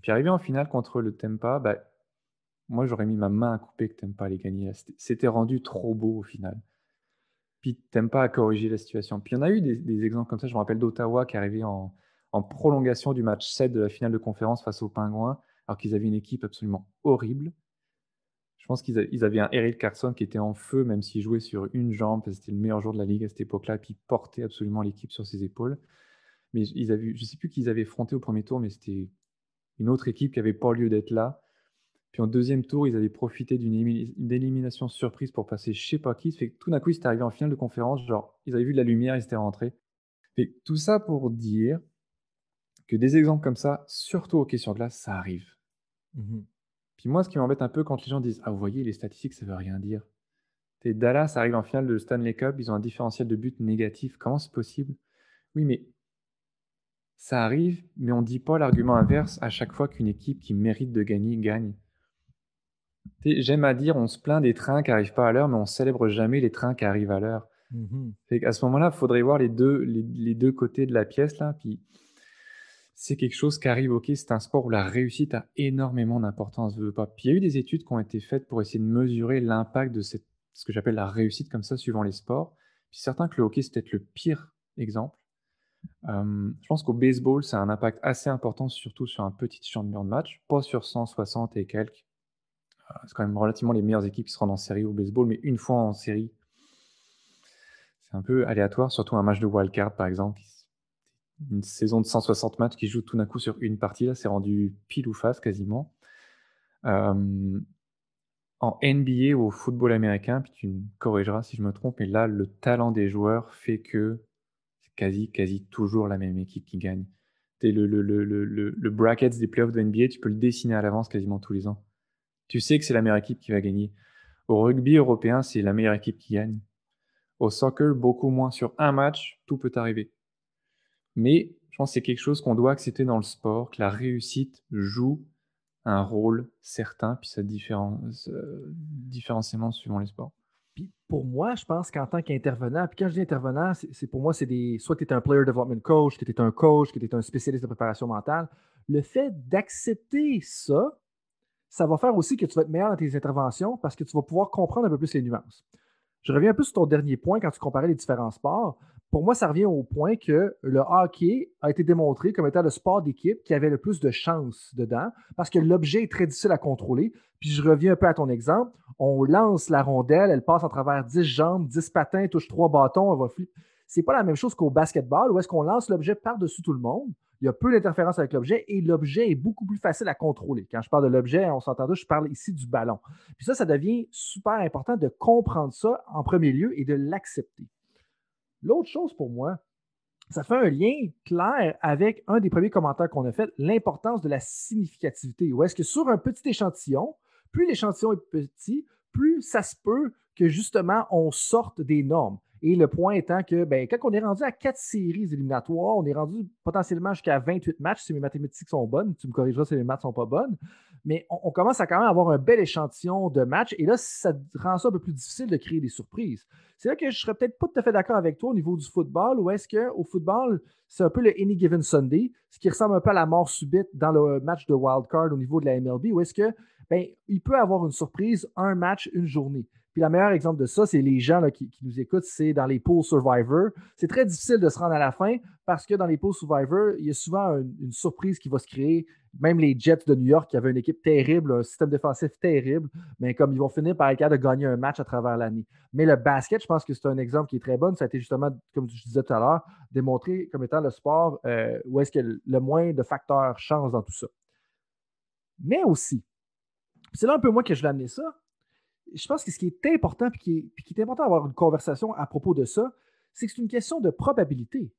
[SPEAKER 1] Puis arrivé en finale contre le Tempa, bah, moi j'aurais mis ma main à couper que Tempa allait gagner. C'était rendu trop beau au final. Puis Tempa a corrigé la situation. Puis il y en a eu des, exemples comme ça. Je me rappelle d'Ottawa qui est arrivé en, prolongation du match 7 de la finale de conférence face aux Pingouins, alors qu'ils avaient une équipe absolument horrible. Je pense qu'ils avaient un Eric Carson qui était en feu, même s'il jouait sur une jambe, c'était le meilleur joueur de la ligue à cette époque-là, puis portait absolument l'équipe sur ses épaules. Mais je ne sais plus qui ils avaient affronté au premier tour, mais c'était une autre équipe qui n'avait pas lieu d'être là. Puis en deuxième tour, ils avaient profité d'une élimination surprise pour passer je sais pas qui. fait que tout d'un coup, ils étaient arrivés en finale de conférence, genre, ils avaient vu de la lumière, ils étaient rentrés. Et tout ça pour dire que des exemples comme ça, surtout au hockey sur glace, ça arrive. Mmh puis moi, ce qui m'embête un peu quand les gens disent Ah, vous voyez, les statistiques, ça veut rien dire. Dallas arrive en finale de Stanley Cup, ils ont un différentiel de but négatif. Comment c'est possible? Oui, mais ça arrive, mais on ne dit pas l'argument inverse à chaque fois qu'une équipe qui mérite de gagner gagne. J'aime à dire, on se plaint des trains qui n'arrivent pas à l'heure, mais on célèbre jamais les trains qui arrivent à l'heure. Mmh à ce moment-là, il faudrait voir les deux, les, deux côtés de la pièce. Là, puis c'est quelque chose qui arrive, ok, c'est un sport où la réussite a énormément d'importance. Puis il y a eu des études qui ont été faites pour essayer de mesurer l'impact de cette, ce que j'appelle la réussite comme ça, suivant les sports. Puis certains que le hockey, c'est peut-être le pire exemple. Euh, je pense qu'au baseball, c'est un impact assez important, surtout sur un petit champ de match, pas sur 160 et quelques. C'est quand même relativement les meilleures équipes qui se rendent en série au baseball, mais une fois en série, c'est un peu aléatoire, surtout un match de wildcard par exemple, une saison de 160 matchs qui joue tout d'un coup sur une partie, là, c'est rendu pile ou face quasiment. En NBA ou au football américain, puis tu me corrigeras si je me trompe, mais là, le talent des joueurs fait que c'est quasi, quasi toujours la même équipe qui gagne. le, le, le, le, brackets des playoffs de NBA, tu peux le dessiner à l'avance quasiment tous les ans. Tu sais que c'est la meilleure équipe qui va gagner. Au rugby européen, c'est la meilleure équipe qui gagne. Au soccer, beaucoup moins. Sur un match, tout peut arriver. Mais je pense que c'est quelque chose qu'on doit accepter dans le sport, que la réussite joue un rôle certain, puis ça différence, euh, différentiellement suivant les sports.
[SPEAKER 3] Puis pour moi, je pense qu'en tant qu'intervenant, puis quand je dis intervenant, c'est pour moi, c'est des. Soit tu es un player development coach, tu es un coach, tu es un spécialiste de préparation mentale. Le fait d'accepter ça, ça va faire aussi que tu vas être meilleur dans tes interventions parce que tu vas pouvoir comprendre un peu plus les nuances. Je reviens un peu sur ton dernier point quand tu comparais les différents sports pour moi, ça revient au point que le hockey a été démontré comme étant le sport d'équipe qui avait le plus de chances dedans parce que l'objet est très difficile à contrôler. Puis je reviens un peu à ton exemple. On lance la rondelle, elle passe à travers 10 jambes, 10 patins, touche 3 bâtons, elle va flipper. C'est pas la même chose qu'au basketball où est-ce qu'on lance l'objet par-dessus tout le monde. Il y a peu d'interférence avec l'objet et l'objet est beaucoup plus facile à contrôler. Quand je parle de l'objet, on s'entend je parle ici du ballon. Puis ça, ça devient super important de comprendre ça en premier lieu et de l'accepter. L'autre chose pour moi, ça fait un lien clair avec un des premiers commentaires qu'on a fait, l'importance de la significativité. Ou est-ce que sur un petit échantillon, plus l'échantillon est petit, plus ça se peut que justement on sorte des normes. Et le point étant que ben, quand on est rendu à quatre séries éliminatoires, on est rendu potentiellement jusqu'à 28 matchs si mes mathématiques sont bonnes. Tu me corrigeras si mes maths ne sont pas bonnes. Mais on, commence à quand même avoir un bel échantillon de matchs. Et là, ça rend ça un peu plus difficile de créer des surprises. C'est là que je serais peut-être pas tout à fait d'accord avec toi au niveau du football, ou est-ce qu'au football, c'est un peu le Any Given Sunday, ce qui ressemble un peu à la mort subite dans le match de wild card au niveau de la MLB, ou est-ce que ben, il peut avoir une surprise, un match, une journée. Puis le meilleur exemple de ça, c'est les gens qui, nous écoutent, c'est dans les pools Survivor. C'est très difficile de se rendre à la fin parce que dans les pools Survivor, il y a souvent une, surprise qui va se créer. Même les Jets de New York qui avaient une équipe terrible, un système défensif terrible, mais comme ils vont finir par être capables de gagner un match à travers l'année. Mais le basket, je pense que c'est un exemple qui est très bon. Ça a été justement, comme je disais tout à l'heure, démontré comme étant le sport euh, où est-ce que le moins de facteurs chance dans tout ça. Mais aussi, c'est là un peu moi que je l'ai amené ça, je pense que ce qui est important, puis qui est, qui est important d'avoir une conversation à propos de ça, c'est que c'est une question de probabilité.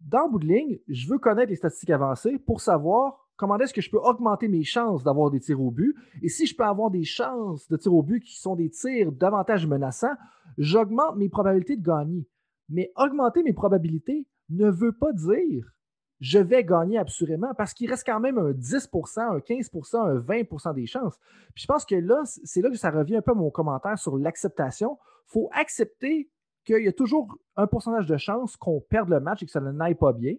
[SPEAKER 3] Dans le bout de ligne, je veux connaître les statistiques avancées pour savoir comment est-ce que je peux augmenter mes chances d'avoir des tirs au but. Et si je peux avoir des chances de tirs au but qui sont des tirs davantage menaçants, j'augmente mes probabilités de gagner. Mais augmenter mes probabilités ne veut pas dire je vais gagner absolument parce qu'il reste quand même un 10% un 15% un 20% des chances. Puis je pense que là, c'est là que ça revient un peu à mon commentaire sur l'acceptation. Il faut accepter qu'il y a toujours un pourcentage de chances qu'on perde le match et que ça n'aille pas bien.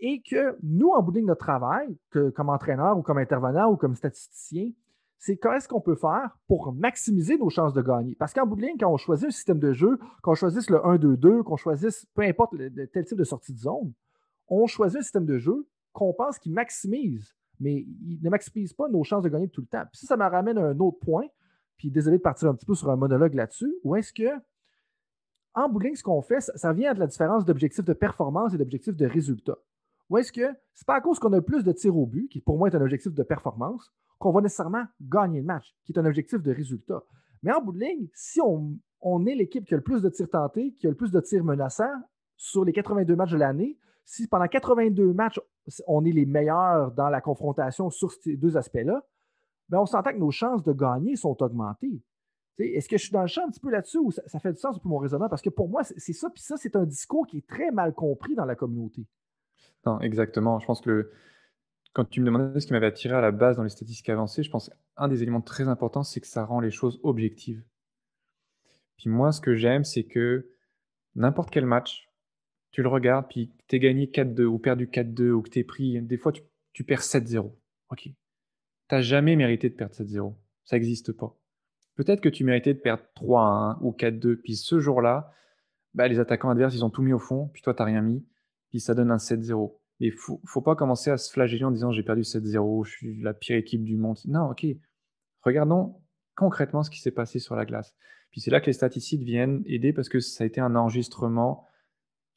[SPEAKER 3] Et que nous, en bout de notre travail, comme entraîneur ou comme intervenant ou comme statisticien, c'est qu'est-ce qu'on peut faire pour maximiser nos chances de gagner? Parce qu'en bout quand on choisit un système de jeu, qu'on choisisse le 1-2-2, qu'on choisisse peu importe tel type de sortie de zone, on choisit un système de jeu qu'on pense qu'il maximise, mais il ne maximise pas nos chances de gagner tout le temps. Puis ça, ça me ramène à un autre point, puis désolé de partir un petit peu sur un monologue là-dessus, où est-ce que, en bout ce qu'on fait, ça, vient de la différence d'objectif de performance et d'objectif de résultat. Où est-ce que c'est pas à cause qu'on a plus de tirs au but, qui pour moi est un objectif de performance, qu'on va nécessairement gagner le match, qui est un objectif de résultat. Mais en bout de ligne, si on est l'équipe qui a le plus de tirs tentés, qui a le plus de tirs menaçants sur les 82 matchs de l'année, si pendant 82 matchs, on est les meilleurs dans la confrontation sur ces deux aspects-là, ben on s'entend que nos chances de gagner sont augmentées. Est-ce que je suis dans le champ un petit peu là-dessus ou ça, fait du sens pour mon raisonnement? Parce que pour moi, c'est ça, puis ça, c'est un discours qui est très mal compris dans la communauté.
[SPEAKER 1] Non, exactement. Je pense que quand tu me demandais ce qui m'avait attiré à la base dans les statistiques avancées, je pense qu'un des éléments très importants, c'est que ça rend les choses objectives. Puis moi, ce que j'aime, c'est que n'importe quel match, tu le regardes, puis tu es gagné 4-2 ou perdu 4-2 ou que tu es pris, des fois tu, perds 7-0. Ok. Tu n'as jamais mérité de perdre 7-0. Ça n'existe pas. Peut-être que tu méritais de perdre 3-1 ou 4-2, puis ce jour-là, bah, les attaquants adverses, ils ont tout mis au fond, puis toi, tu n'as rien mis, puis ça donne un 7-0. Il faut, faut pas commencer à se flageller en disant j'ai perdu 7-0, je suis la pire équipe du monde. Non, ok. Regardons concrètement ce qui s'est passé sur la glace. Puis c'est là que les statistiques viennent aider parce que ça a été un enregistrement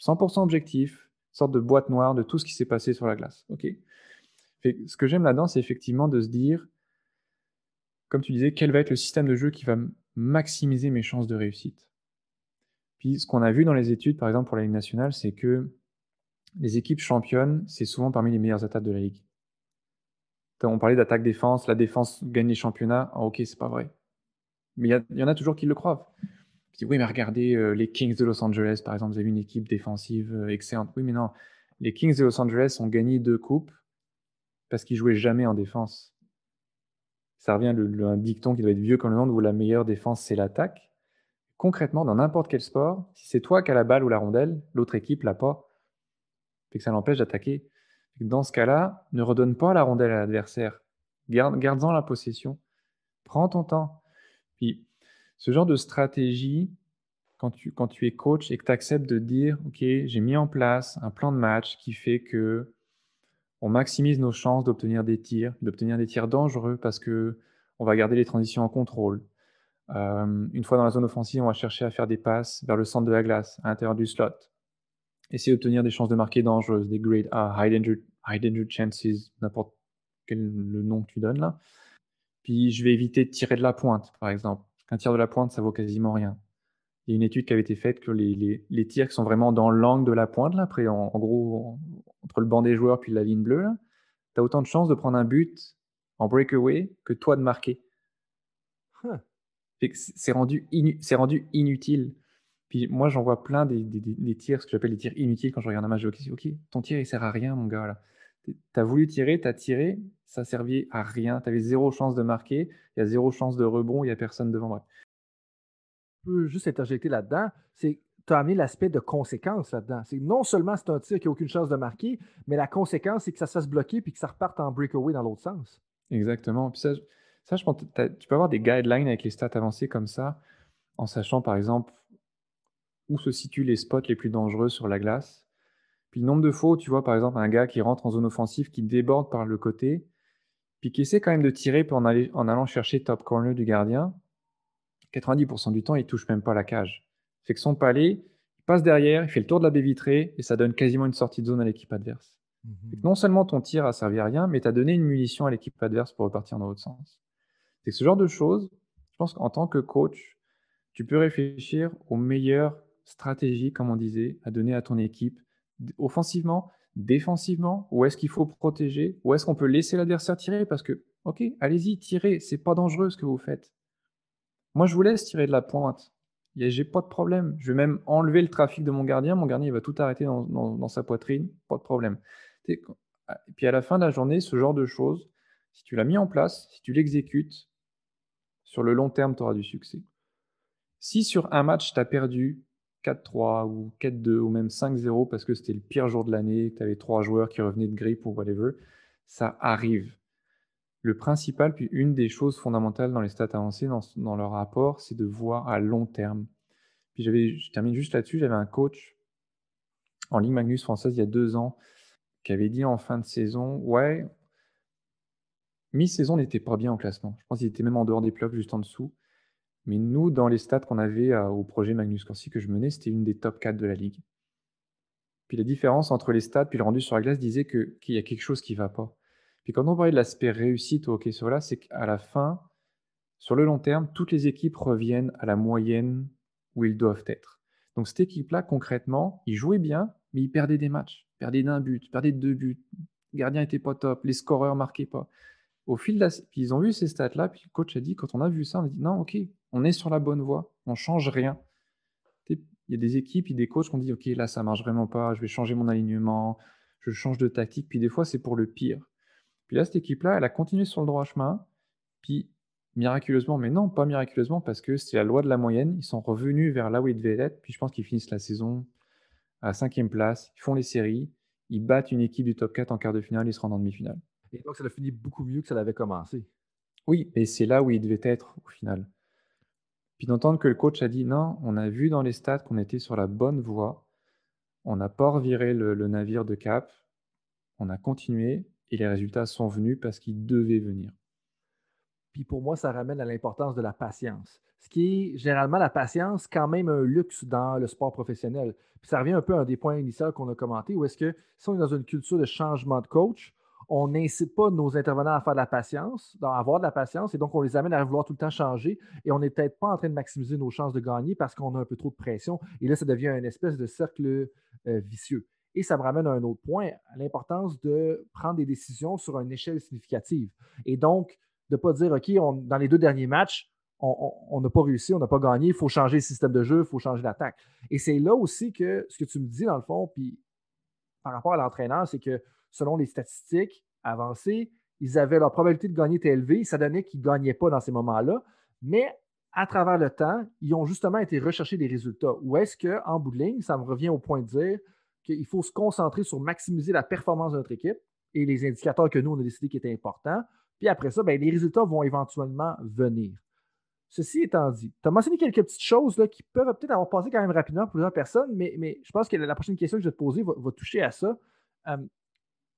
[SPEAKER 1] 100% objectif, sorte de boîte noire de tout ce qui s'est passé sur la glace. Ce que j'aime là-dedans, c'est effectivement de se dire, comme tu disais, quel va être le système de jeu qui va maximiser mes chances de réussite? Puis ce qu'on a vu dans les études, par exemple pour la Ligue nationale, c'est que les équipes championnes, c'est souvent parmi les meilleures attaques de la Ligue. On parlait d'attaque-défense, la défense gagne les championnats. Ah, ok, c'est pas vrai. Mais il y, en a toujours qui le croient oui, mais regardez euh, les Kings de Los Angeles, par exemple, vous avez une équipe défensive euh, excellente. Oui, mais non, les Kings de Los Angeles ont gagné deux coupes parce qu'ils jouaient jamais en défense. Ça revient à un dicton qui doit être vieux comme le monde où la meilleure défense, c'est l'attaque. Concrètement, dans n'importe quel sport, si c'est toi qui as la balle ou la rondelle, l'autre équipe l'a pas. et que ça l'empêche d'attaquer. Dans ce cas-là, ne redonne pas la rondelle à l'adversaire. Garde, garde-en la possession. Prends ton temps. Puis, ce genre de stratégie, quand tu, quand tu es coach et que tu acceptes de dire, OK, j'ai mis en place un plan de match qui fait que on maximise nos chances d'obtenir des tirs, d'obtenir des tirs dangereux parce que on va garder les transitions en contrôle. Euh, une fois dans la zone offensive, on va chercher à faire des passes vers le centre de la glace, à l'intérieur du slot. Essayer d'obtenir des chances de marquer dangereuses, des grade A, high danger, high danger chances, n'importe quel le nom que tu donnes là. Puis je vais éviter de tirer de la pointe, par exemple. Un tir de la pointe, ça vaut quasiment rien. Il y a une étude qui avait été faite que les, les, tirs qui sont vraiment dans l'angle de la pointe, là, après, en, gros, entre le banc des joueurs puis la ligne bleue, tu as autant de chances de prendre un but en breakaway que toi de marquer. C'est rendu, rendu inutile. Puis moi, j'en vois plein des, des, tirs, ce que j'appelle les tirs inutiles quand je regarde un match de hockey. Ok, ton tir, il sert à rien, mon gars. là. Tu as voulu tirer, tu as tiré, ça servait à rien. Tu avais zéro chance de marquer, il y a zéro chance de rebond, il n'y a personne devant.
[SPEAKER 3] peux juste interjecter là-dedans, c'est tu as amené l'aspect de conséquence là-dedans. C'est non seulement c'est un tir qui n'a aucune chance de marquer, mais la conséquence, c'est que ça se fasse bloquer puis que ça reparte en breakaway dans l'autre sens.
[SPEAKER 1] Exactement. Puis ça, ça je pense tu peux avoir des guidelines avec les stats avancées comme ça, en sachant par exemple où se situent les spots les plus dangereux sur la glace. Puis le nombre de fois tu vois par exemple un gars qui rentre en zone offensive, qui déborde par le côté, puis qui essaie quand même de tirer pour en, aller, en allant chercher top corner du gardien, 90% du temps, il touche même pas la cage. C'est que son palais, il passe derrière, il fait le tour de la baie vitrée et ça donne quasiment une sortie de zone à l'équipe adverse. Mhm. non seulement ton tir a servi à rien, mais tu as donné une munition à l'équipe adverse pour repartir dans l'autre sens. C'est que ce genre de choses, je pense qu'en tant que coach, tu peux réfléchir aux meilleures stratégies, comme on disait, à donner à ton équipe, offensivement, défensivement, où est-ce qu'il faut protéger, où est-ce qu'on peut laisser l'adversaire tirer, parce que, ok, allez-y, tirez, c'est pas dangereux ce que vous faites. Moi, je vous laisse tirer de la pointe. J'ai pas de problème. Je vais même enlever le trafic de mon gardien. Mon gardien, il va tout arrêter dans, sa poitrine. Pas de problème. Et puis à la fin de la journée, ce genre de choses, si tu l'as mis en place, si tu l'exécutes, sur le long terme, tu auras du succès. Si sur un match, tu as perdu 4-3 ou 4-2 ou même 5-0 parce que c'était le pire jour de l'année, que tu avais trois joueurs qui revenaient de grippe ou whatever, ça arrive. Le principal, puis une des choses fondamentales dans les stats avancées, dans, leur rapport, c'est de voir à long terme. Puis j'avais, je termine juste là-dessus, j'avais un coach en Ligue Magnus française il y a deux ans qui avait dit en fin de saison, ouais, mi-saison n'était pas bien en classement. Je pense qu'il était même en dehors des playoffs, juste en dessous. Mais nous, dans les stats qu'on avait euh, au projet Magnus Corsi que je menais, c'était une des top 4 de la ligue. Puis la différence entre les stats puis le rendu sur la glace disait qu'il y a quelque chose qui ne va pas. Puis quand on parlait de l'aspect réussite au hockey sur là, c'est qu'à la fin, sur le long terme, toutes les équipes reviennent à la moyenne où ils doivent être. Donc cette équipe-là, concrètement, ils jouaient bien, mais ils perdaient des matchs. Ils perdaient d'un but, perdaient de deux buts. Le gardien n'était pas top, les scoreurs marquaient pas. Au fil de Puis ils ont vu ces stats-là, puis le coach a dit, quand on a vu ça, on a dit, non, ok, on est sur la bonne voie, on change rien. Il y a des équipes, et des coachs qui ont dit, ok, là, ça marche vraiment pas, je vais changer mon alignement, je change de tactique, puis des fois, c'est pour le pire. Puis là, cette équipe-là, elle a continué sur le droit chemin. Puis miraculeusement, mais non, pas miraculeusement, parce que c'est la loi de la moyenne. Ils sont revenus vers là où ils devaient être. Puis je pense qu'ils finissent la saison à cinquième place. Ils font les séries. Ils battent une équipe du top 4 en quart de finale. Ils se rendent en demi-finale.
[SPEAKER 3] Et donc, ça a fini beaucoup mieux que ça l'avait commencé.
[SPEAKER 1] Oui, et c'est là où ils devaient être au final. Puis d'entendre que le coach a dit non, on a vu dans les stats qu'on était sur la bonne voie. On n'a pas reviré le navire de cap. On a continué et les résultats sont venus parce qu'ils devaient venir.
[SPEAKER 3] Puis pour moi, ça ramène à l'importance de la patience. Ce qui est généralement la patience, quand même un luxe dans le sport professionnel. Puis ça revient un peu à un des points initiaux qu'on a commenté, où est-ce que si on est dans une culture de changement de coach, on n'incite pas nos intervenants à faire de la patience, à avoir de la patience, et donc on les amène à vouloir tout le temps changer, et on n'est peut-être pas en train de maximiser nos chances de gagner parce qu'on a un peu trop de pression, et là, ça devient une espèce de cercle euh, vicieux. Et ça me ramène à un autre point, l'importance de prendre des décisions sur une échelle significative. Et donc, de ne pas dire, OK, dans les deux derniers matchs, on n'a pas réussi, on n'a pas gagné, il faut changer le système de jeu, il faut changer l'attaque. Et c'est là aussi que ce que tu me dis, dans le fond, puis par rapport à l'entraîneur, c'est que selon les statistiques avancées, ils avaient leur probabilité de gagner était élevée. Ça donnait qu'ils ne gagnaient pas dans ces moments-là. Mais à travers le temps, ils ont justement été rechercher des résultats. Ou est-ce qu'en bout de ligne, ça me revient au point de dire qu'il faut se concentrer sur maximiser la performance de notre équipe et les indicateurs que nous, on a décidé qui étaient importants. Puis après ça, ben, les résultats vont éventuellement venir. Ceci étant dit, tu as mentionné quelques petites choses là, qui peuvent peut-être avoir passé quand même rapidement pour plusieurs personnes, mais, mais je pense que la prochaine question que je vais te poser va, toucher à ça. Euh,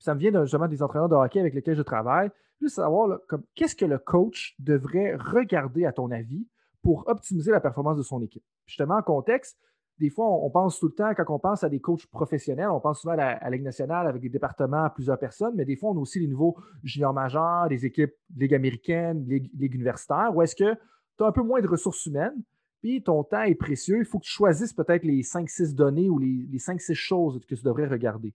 [SPEAKER 3] ça me vient justement des entraîneurs de hockey avec lesquels je travaille. Juste savoir, qu'est-ce que le coach devrait regarder, à ton avis, pour optimiser la performance de son équipe? Justement, en contexte, des fois, on, pense tout le temps, quand on pense à des coachs professionnels, on pense souvent à la, Ligue nationale avec des départements à plusieurs personnes, mais des fois, on a aussi les niveaux juniors majeurs, des équipes Ligue américaine, Ligue, universitaire, où est-ce que tu as un peu moins de ressources humaines, puis ton temps est précieux. Il faut que tu choisisses peut-être les 5-6 données ou les, les 5-6 choses que tu devrais regarder.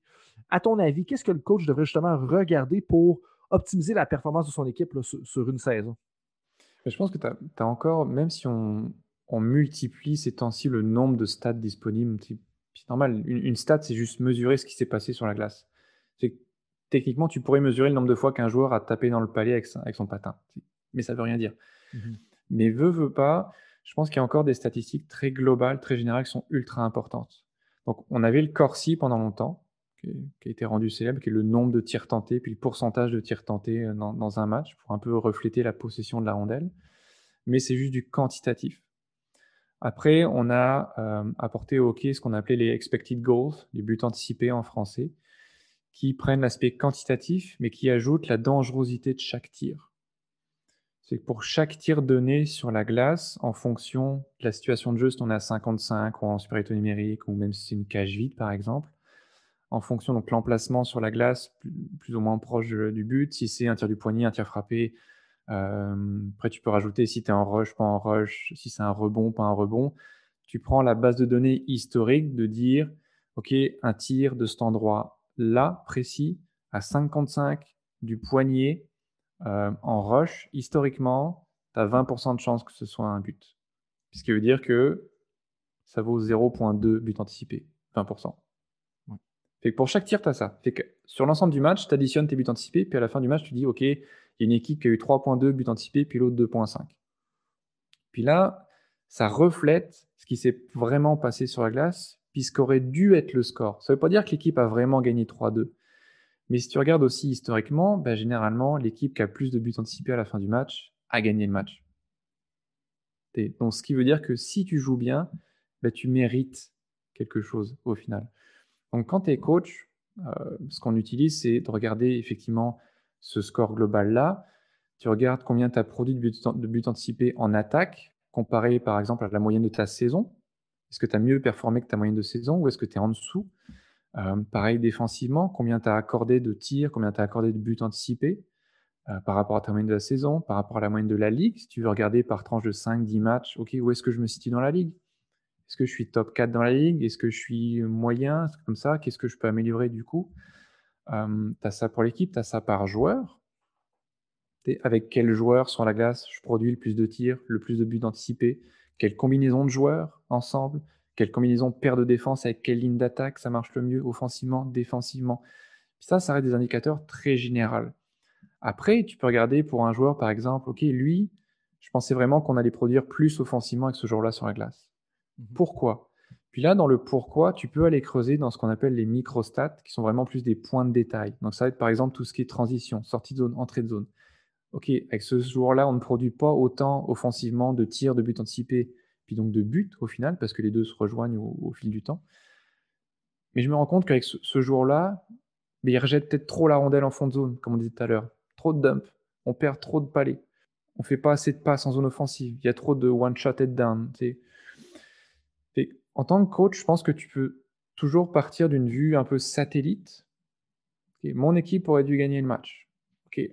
[SPEAKER 3] À ton avis, qu'est-ce que le coach devrait justement regarder pour optimiser la performance de son équipe sur, une saison?
[SPEAKER 1] Je pense que tu as, encore, même si on, on multiplie ces temps-ci le nombre de stats disponibles. C'est normal, une, stat, c'est juste mesurer ce qui s'est passé sur la glace. Techniquement, tu pourrais mesurer le nombre de fois qu'un joueur a tapé dans le palais avec, son patin. Mais ça ne veut rien dire. Mhm. Mais veut, veut pas, je pense qu'il y a encore des statistiques très globales, très générales qui sont ultra importantes. Donc, on avait le Corsi pendant longtemps, qui, a été rendu célèbre, qui est le nombre de tirs tentés, puis le pourcentage de tirs tentés euh, dans, un match, pour un peu refléter la possession de la rondelle. Mais c'est juste du quantitatif. Après, on a euh, apporté au hockey ce qu'on appelait les expected goals, les buts anticipés en français, qui prennent l'aspect quantitatif, mais qui ajoutent la dangerosité de chaque tir. C'est que pour chaque tir donné sur la glace, en fonction de la situation de jeu, si on est à 55 ou en supériorité numérique, ou même si c'est une cage vide par exemple, en fonction de l'emplacement sur la glace, plus, ou moins proche du but, si c'est un tir du poignet, un tir frappé, euh, après tu peux rajouter si tu es en rush, pas en rush, si c'est un rebond, pas un rebond. Tu prends la base de données historique de dire, OK, un tir de cet endroit là, précis, à 55 du poignet, euh, en rush, historiquement, tu as 20% de chance que ce soit un but. Ce qui veut dire que ça vaut 0.2 but anticipé, 20%. Fait que pour chaque tir, tu as ça. Fait que sur l'ensemble du match, tu additionnes tes buts anticipés, puis à la fin du match, tu dis, OK, il y a une équipe qui a eu 3.2 buts anticipés, puis l'autre 2.5. Puis là, ça reflète ce qui s'est vraiment passé sur la glace, puis ce qu'aurait dû être le score. Ça ne veut pas dire que l'équipe a vraiment gagné 3-2. Mais si tu regardes aussi historiquement, ben, généralement, l'équipe qui a plus de buts anticipés à la fin du match a gagné le match. Donc, ce qui veut dire que si tu joues bien, ben, tu mérites quelque chose au final. Donc, quand tu es coach, euh, ce qu'on utilise, c'est de regarder effectivement ce score global-là. Tu regardes combien tu as produit de buts, de buts anticipés en attaque, comparé par exemple à la moyenne de ta saison. Est-ce que tu as mieux performé que ta moyenne de saison ou est-ce que tu es en dessous? Euh, pareil défensivement, combien tu as accordé de tirs, combien tu as accordé de buts anticipés euh, par rapport à ta moyenne de la saison, par rapport à la moyenne de la ligue? Si tu veux regarder par tranche de 5-10 matchs, ok, où est-ce que je me situe dans la ligue? Est-ce que je suis top 4 dans la ligue? Est-ce que je suis moyen? Comme ça, qu'est-ce que je peux améliorer du coup? Euh, Tu as ça pour l'équipe, tu as ça par joueur. Avec quel joueur sur la glace je produis le plus de tirs, le plus de buts anticipés? Quelle combinaison de joueurs ensemble? Quelle combinaison paire de défense avec quelle ligne d'attaque ça marche le mieux offensivement, défensivement. ça, ça reste des indicateurs très généraux. Après, tu peux regarder pour un joueur, par exemple, ok, lui, je pensais vraiment qu'on allait produire plus offensivement avec ce joueur-là sur la glace. Mhm. Pourquoi? Puis là, dans le pourquoi, tu peux aller creuser dans ce qu'on appelle les microstats, qui sont vraiment plus des points de détail. Donc ça va être par exemple tout ce qui est transition, sortie de zone, entrée de zone. Ok, avec ce joueur-là, on ne produit pas autant offensivement de tirs, de buts anticipés puis donc de but au final, parce que les deux se rejoignent au, fil du temps. Mais je me rends compte qu'avec ce, jour-là, il rejette peut-être trop la rondelle en fond de zone, comme on disait tout à l'heure. Trop de dump, on perd trop de palais, on fait pas assez de passes en zone offensive, il y a trop de one-shot head down. en tant que coach, je pense que tu peux toujours partir d'une vue un peu satellite. mon équipe aurait dû gagner le match.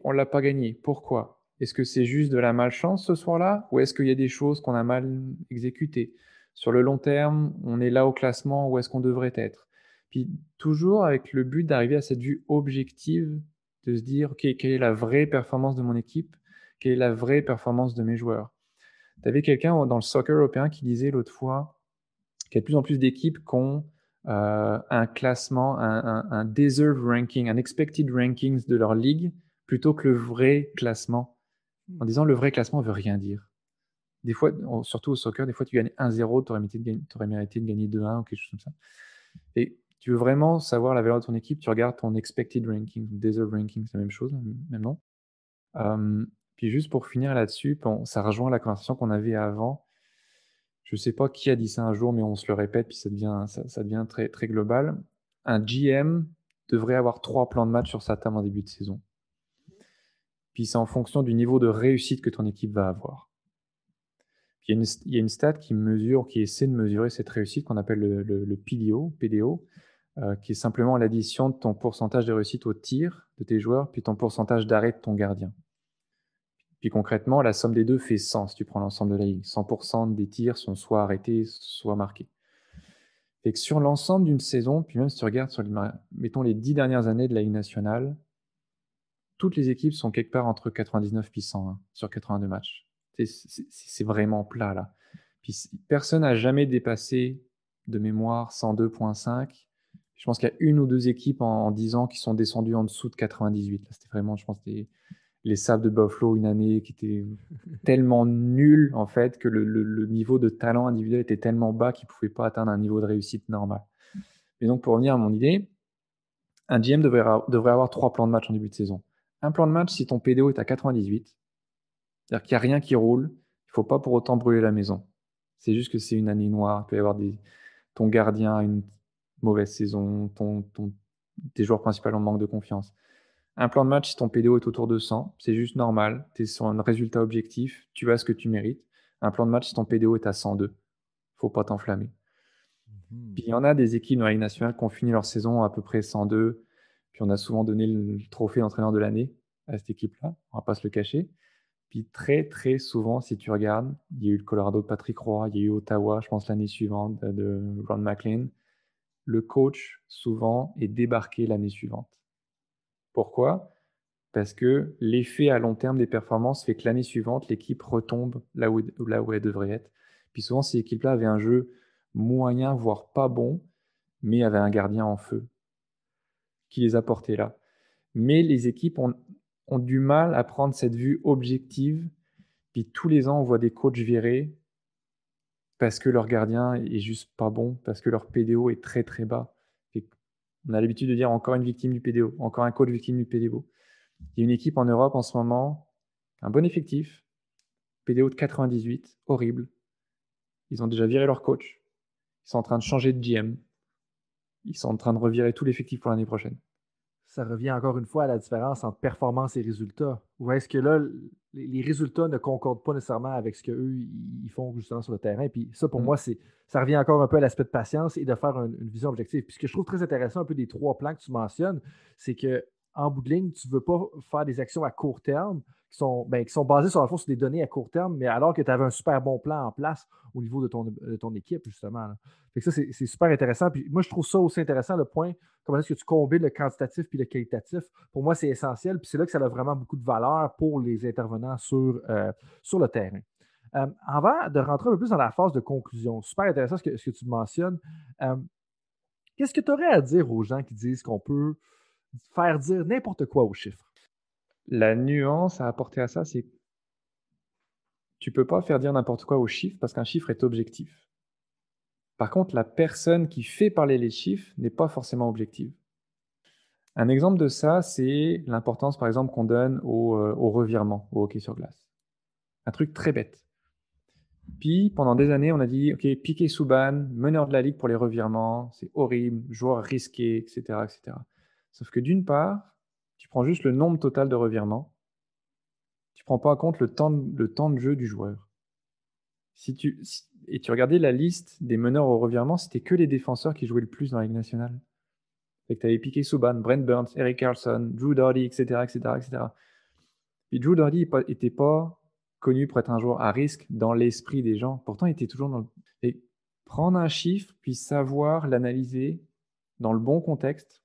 [SPEAKER 1] On l'a pas gagné. Pourquoi? Est-ce que c'est juste de la malchance ce soir-là ou est-ce qu'il y a des choses qu'on a mal exécutées? Sur le long terme, on est là au classement où est-ce qu'on devrait être? Puis toujours avec le but d'arriver à cette vue objective, de se dire, OK, quelle est la vraie performance de mon équipe? Quelle est la vraie performance de mes joueurs? Tu avais quelqu'un dans le soccer européen qui disait l'autre fois qu'il y a de plus en plus d'équipes qui ont euh, un classement, un, un deserve ranking, un expected rankings de leur ligue plutôt que le vrai classement en disant le vrai classement ne veut rien dire. Des fois, surtout au soccer, des fois tu gagnes 1-0, tu aurais, mérité de gagner 2-1 ou quelque chose comme ça. Et tu veux vraiment savoir la valeur de ton équipe, tu regardes ton expected ranking, deserve ranking, c'est la même chose, même non. puis juste pour finir là-dessus, ça rejoint la conversation qu'on avait avant. Je ne sais pas qui a dit ça un jour, mais on se le répète, puis ça devient, ça, devient très, très global. Un GM devrait avoir trois plans de match sur sa table en début de saison. Puis c'est en fonction du niveau de réussite que ton équipe va avoir. il, y a une, stat qui mesure, qui essaie de mesurer cette réussite qu'on appelle le, PDO, PDO euh, qui est simplement l'addition de ton pourcentage de réussite au tir de tes joueurs, puis ton pourcentage d'arrêt de ton gardien. Puis concrètement, la somme des deux fait 100 si tu prends l'ensemble de la ligue. 100% des tirs sont soit arrêtés, soit marqués. Et que sur l'ensemble d'une saison, puis même si tu regardes sur les, mettons les 10 dernières années de la Ligue nationale, toutes les équipes sont quelque part entre 99 et 101 sur 82 matchs. C'est vraiment plat là. Puis personne n'a jamais dépassé de mémoire 102.5. Je pense qu'il y a une ou deux équipes en, 10 ans qui sont descendues en dessous de 98. C'était vraiment, je pense, des... les Sabres de Buffalo une année qui était tellement nul en fait que le, niveau de talent individuel était tellement bas qu'il ne pouvait pas atteindre un niveau de réussite normal. Mais donc pour revenir à mon idée, un GM devrait, devrait avoir trois plans de match en début de saison. Un plan de match si ton PDO est à 98, c'est-à-dire qu'il n'y a rien qui roule, il ne faut pas pour autant brûler la maison. C'est juste que c'est une année noire, il peut y avoir des, ton gardien a une mauvaise saison, ton, ton, tes joueurs principaux en manque de confiance. Un plan de match, si ton PDO est autour de 100, c'est juste normal. Tu es sur un résultat objectif, tu as ce que tu mérites. Un plan de match, si ton PDO est à 102, faut pas t'enflammer. Mhm. Puis il y en a des équipes dans la Ligue nationale qui ont fini leur saison à peu près 102. Puis on a souvent donné le trophée d'entraîneur de l'année à cette équipe-là, on va pas se le cacher. Puis très très souvent, si tu regardes, il y a eu le Colorado de Patrick Roy, il y a eu Ottawa, je pense l'année suivante de Ron McLean. Le coach souvent est débarqué l'année suivante. Pourquoi? Parce que l'effet à long terme des performances fait que l'année suivante, l'équipe retombe là où, là où elle devrait être. Puis souvent, ces équipes-là avaient un jeu moyen, voire pas bon, mais avaient un gardien en feu qui les a là. Mais les équipes ont du mal à prendre cette vue objective. Puis tous les ans, on voit des coachs virés parce que leur gardien est juste pas bon, parce que leur PDO est très très bas. On a l'habitude de dire encore une victime du PDO, encore un coach victime du PDO. Il y a une équipe en Europe en ce moment, un bon effectif, PDO de 98, horrible. Ils ont déjà viré leur coach. Ils sont en train de changer de GM. Ils sont en train de revirer tout l'effectif pour l'année prochaine
[SPEAKER 3] ça revient encore une fois à la différence entre performance et résultat. Ou est-ce que là, les résultats ne concordent pas nécessairement avec ce qu'eux, ils font justement sur le terrain? Puis ça, pour mm. moi, c'est ça revient encore un peu à l'aspect de patience et de faire une, vision objective. Puis ce que je trouve très intéressant un peu des trois plans que tu mentionnes, c'est que en bout de ligne, tu ne veux pas faire des actions à court terme qui sont, ben, qui sont basées sur, la sur des données à court terme, mais alors que tu avais un super bon plan en place au niveau de ton, de ton équipe, justement. Fait que ça, c'est super intéressant. Puis moi, je trouve ça aussi intéressant, le point, comment est-ce que tu combines le quantitatif puis le qualitatif. Pour moi, c'est essentiel. Puis c'est là que ça a vraiment beaucoup de valeur pour les intervenants sur, euh, sur le terrain. Euh, avant de rentrer un peu plus dans la phase de conclusion, super intéressant ce que, ce que tu mentionnes. Euh, qu'est-ce que tu aurais à dire aux gens qui disent qu'on peut faire dire n'importe quoi aux chiffres?
[SPEAKER 1] La nuance à apporter à ça, c'est tu peux pas faire dire n'importe quoi aux chiffres parce qu'un chiffre est objectif. Par contre, la personne qui fait parler les chiffres n'est pas forcément objective. Un exemple de ça, c'est l'importance, par exemple, qu'on donne au, euh, au, revirement, au hockey sur glace. Un truc très bête. Puis, pendant des années, on a dit, OK, Piqué Souban, meneur de la ligue pour les revirements, c'est horrible, joueur risqué, etc., etc. Sauf que d'une part, tu prends juste le nombre total de revirements. Tu ne prends pas en compte le temps, le temps de jeu du joueur. Si tu, et tu regardais la liste des meneurs au revirement, c'était que les défenseurs qui jouaient le plus dans la Ligue nationale. tu avais Piqué Souban, Brent Burns, Eric Carlson, Drew Doughty, etc., etc., etc. Puis Drew Doughty n'était pas connu pour être un joueur à risque dans l'esprit des gens. Pourtant, il était toujours dans le... Et prendre un chiffre, puis savoir l'analyser dans le bon contexte,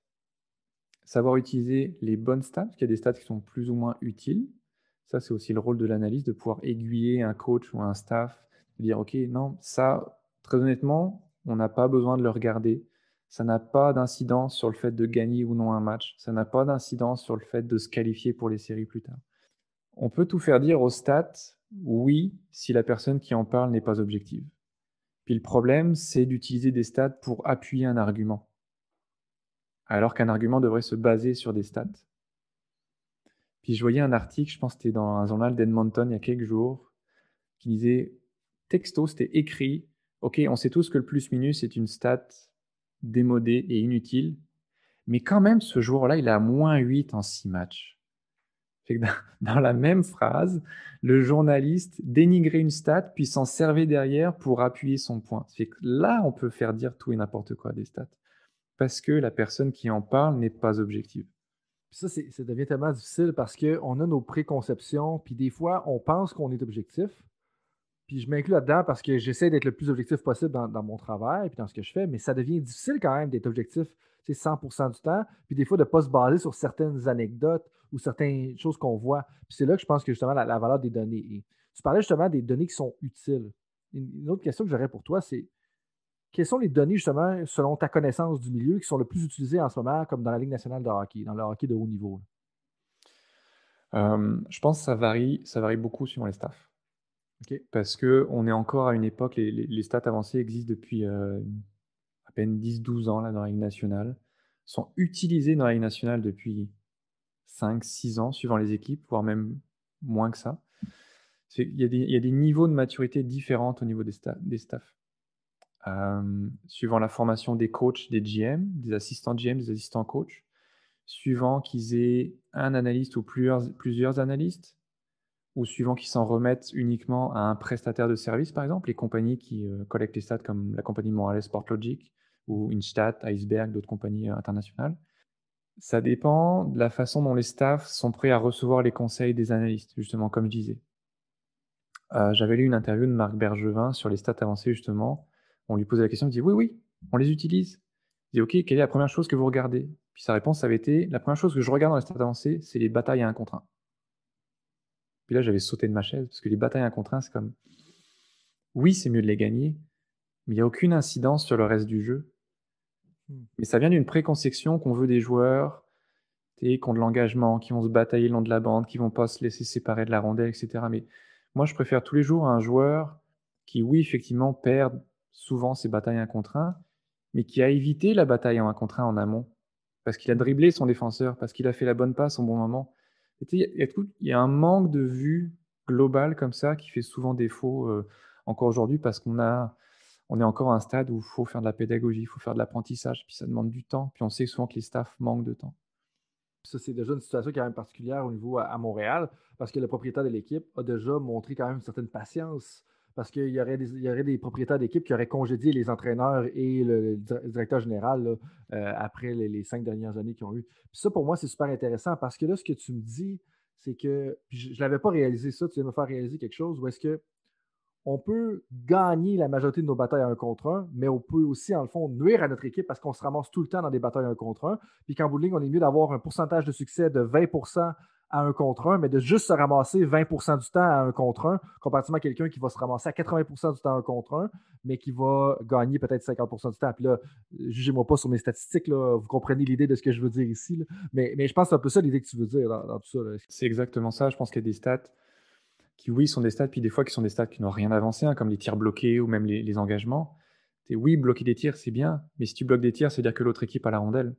[SPEAKER 1] savoir utiliser les bonnes stats, parce qu'il y a des stats qui sont plus ou moins utiles. Ça, c'est aussi le rôle de l'analyse, de pouvoir aiguiller un coach ou un staff, de dire, OK, non, ça, très honnêtement, on n'a pas besoin de le regarder. Ça n'a pas d'incidence sur le fait de gagner ou non un match. Ça n'a pas d'incidence sur le fait de se qualifier pour les séries plus tard. On peut tout faire dire aux stats, oui, si la personne qui en parle n'est pas objective. Puis le problème, c'est d'utiliser des stats pour appuyer un argument alors qu'un argument devrait se baser sur des stats. Puis je voyais un article, je pense que c'était dans un journal d'Edmonton il y a quelques jours, qui disait, texto, c'était écrit, ok, on sait tous que le plus-minus est une stat démodée et inutile, mais quand même, ce jour-là, il a moins 8 en 6 matchs. dans la même phrase, le journaliste dénigrait une stat, puis s'en servait derrière pour appuyer son point. là, on peut faire dire tout et n'importe quoi des stats parce que la personne qui en parle n'est pas objective.
[SPEAKER 3] ça, ça devient tellement difficile parce qu'on a nos préconceptions, puis des fois, on pense qu'on est objectif. Puis je m'inclus là-dedans parce que j'essaie d'être le plus objectif possible dans, mon travail et dans ce que je fais, mais ça devient difficile quand même d'être objectif 100% du temps, puis des fois de ne pas se baser sur certaines anecdotes ou certaines choses qu'on voit. Puis c'est là que je pense que justement la, valeur des données. tu parlais justement des données qui sont utiles. une autre question que j'aurais pour toi, c'est quelles sont les données, justement, selon ta connaissance du milieu, qui sont le plus utilisées en ce moment, comme dans la Ligue nationale de hockey, dans le hockey de haut niveau?
[SPEAKER 1] je pense que ça varie, ça varie beaucoup suivant les staffs. Parce qu'on est encore à une époque, les, stats avancées existent depuis à peine 10-12 ans là, dans la Ligue nationale, sont utilisés dans la Ligue nationale depuis 5-6 ans, suivant les équipes, voire même moins que ça. Il y, a des, niveaux de maturité différents au niveau des, des staffs. Suivant la formation des coachs, des GM, des assistants GM, des assistants coachs, suivant qu'ils aient un analyste ou plusieurs, analystes, ou suivant qu'ils s'en remettent uniquement à un prestataire de service, par exemple, les compagnies qui euh, collectent les stats comme la compagnie Morales SportLogic ou Instat, Iceberg, d'autres compagnies euh, internationales. Ça dépend de la façon dont les staffs sont prêts à recevoir les conseils des analystes, justement, comme je disais. Euh, j'avais lu une interview de Marc Bergevin sur les stats avancées, justement. On lui posait la question, il dit oui, oui, on les utilise. Il dit ok, quelle est la première chose que vous regardez? Puis sa réponse avait été la première chose que je regarde dans les stats avancées, c'est les batailles à un contre un. Puis là, j'avais sauté de ma chaise parce que les batailles à un contre un, c'est comme oui, c'est mieux de les gagner, mais il n'y a aucune incidence sur le reste du jeu. Hmm. Mais ça vient d'une préconception qu'on veut des joueurs qui ont de l'engagement, qui vont se batailler le long de la bande, qui vont pas se laisser séparer de la rondelle, etc. Mais moi, je préfère tous les jours un joueur qui, oui, effectivement, perd souvent ses batailles un contre un, mais qui a évité la bataille en un contre un en amont, parce qu'il a dribblé son défenseur, parce qu'il a fait la bonne passe au bon moment. Il y, a un manque de vue globale comme ça qui fait souvent défaut euh, encore aujourd'hui, parce qu'on a on est encore à un stade où il faut faire de la pédagogie, il faut faire de l'apprentissage, puis ça demande du temps, puis on sait souvent que les staffs manquent de temps.
[SPEAKER 3] Ça, c'est déjà une situation quand même particulière au niveau à, Montréal, parce que le propriétaire de l'équipe a déjà montré quand même une certaine patience, parce qu'il y aurait des, propriétaires d'équipe qui auraient congédié les entraîneurs et le, directeur général euh, après les, cinq dernières années qu'ils ont eu. Puis ça, pour moi, c'est super intéressant, parce que là, ce que tu me dis, c'est que je ne l'avais pas réalisé ça, tu viens de me faire réaliser quelque chose, où est-ce que on peut gagner la majorité de nos batailles à un contre un, mais on peut aussi, en le fond, nuire à notre équipe parce qu'on se ramasse tout le temps dans des batailles à un contre un. Puis qu'en bout de ligne, on est mieux d'avoir un pourcentage de succès de 20 à un contre un, mais de juste se ramasser 20% du temps à un contre un, comparativement à quelqu'un qui va se ramasser à 80% du temps à un contre un, mais qui va gagner peut-être 50% du temps. Puis là, jugez-moi pas sur mes statistiques, vous comprenez l'idée de ce que je veux dire ici. Mais, je pense que c'est un peu ça l'idée que tu veux dire dans, tout ça.
[SPEAKER 1] C'est exactement ça. Je pense qu'il y a des stats qui, oui, sont des stats, puis des fois qui sont des stats qui n'ont rien avancé, hein, comme les tirs bloqués ou même les, engagements. Oui, bloquer des tirs, c'est bien, mais si tu bloques des tirs, c'est-à-dire que l'autre équipe a la rondelle.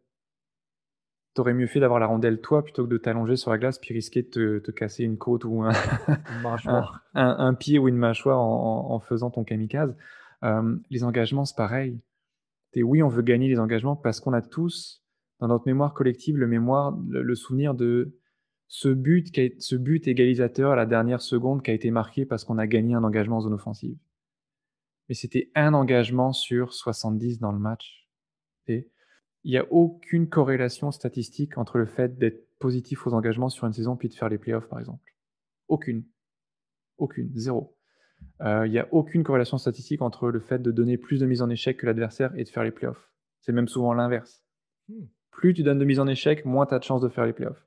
[SPEAKER 1] T'aurais mieux fait d'avoir la rondelle toi plutôt que de t'allonger sur la glace puis risquer de te, casser une côte ou un, un, pied ou une mâchoire en, faisant ton kamikaze. Euh, les engagements, c'est pareil. Et oui, on veut gagner les engagements parce qu'on a tous, dans notre mémoire collective, le, mémoire, le souvenir de ce but, ce but égalisateur à la dernière seconde qui a été marqué parce qu'on a gagné un engagement en zone offensive. Mais c'était un engagement sur 70 dans le match. Et il n'y a aucune corrélation statistique entre le fait d'être positif aux engagements sur une saison puis de faire les playoffs, par exemple. Aucune. Aucune. Zéro. Euh, il n'y a aucune corrélation statistique entre le fait de donner plus de mise en échec que l'adversaire et de faire les playoffs. C'est même souvent l'inverse. Hmm. Plus tu donnes de mise en échec, moins tu as de chances de faire les playoffs.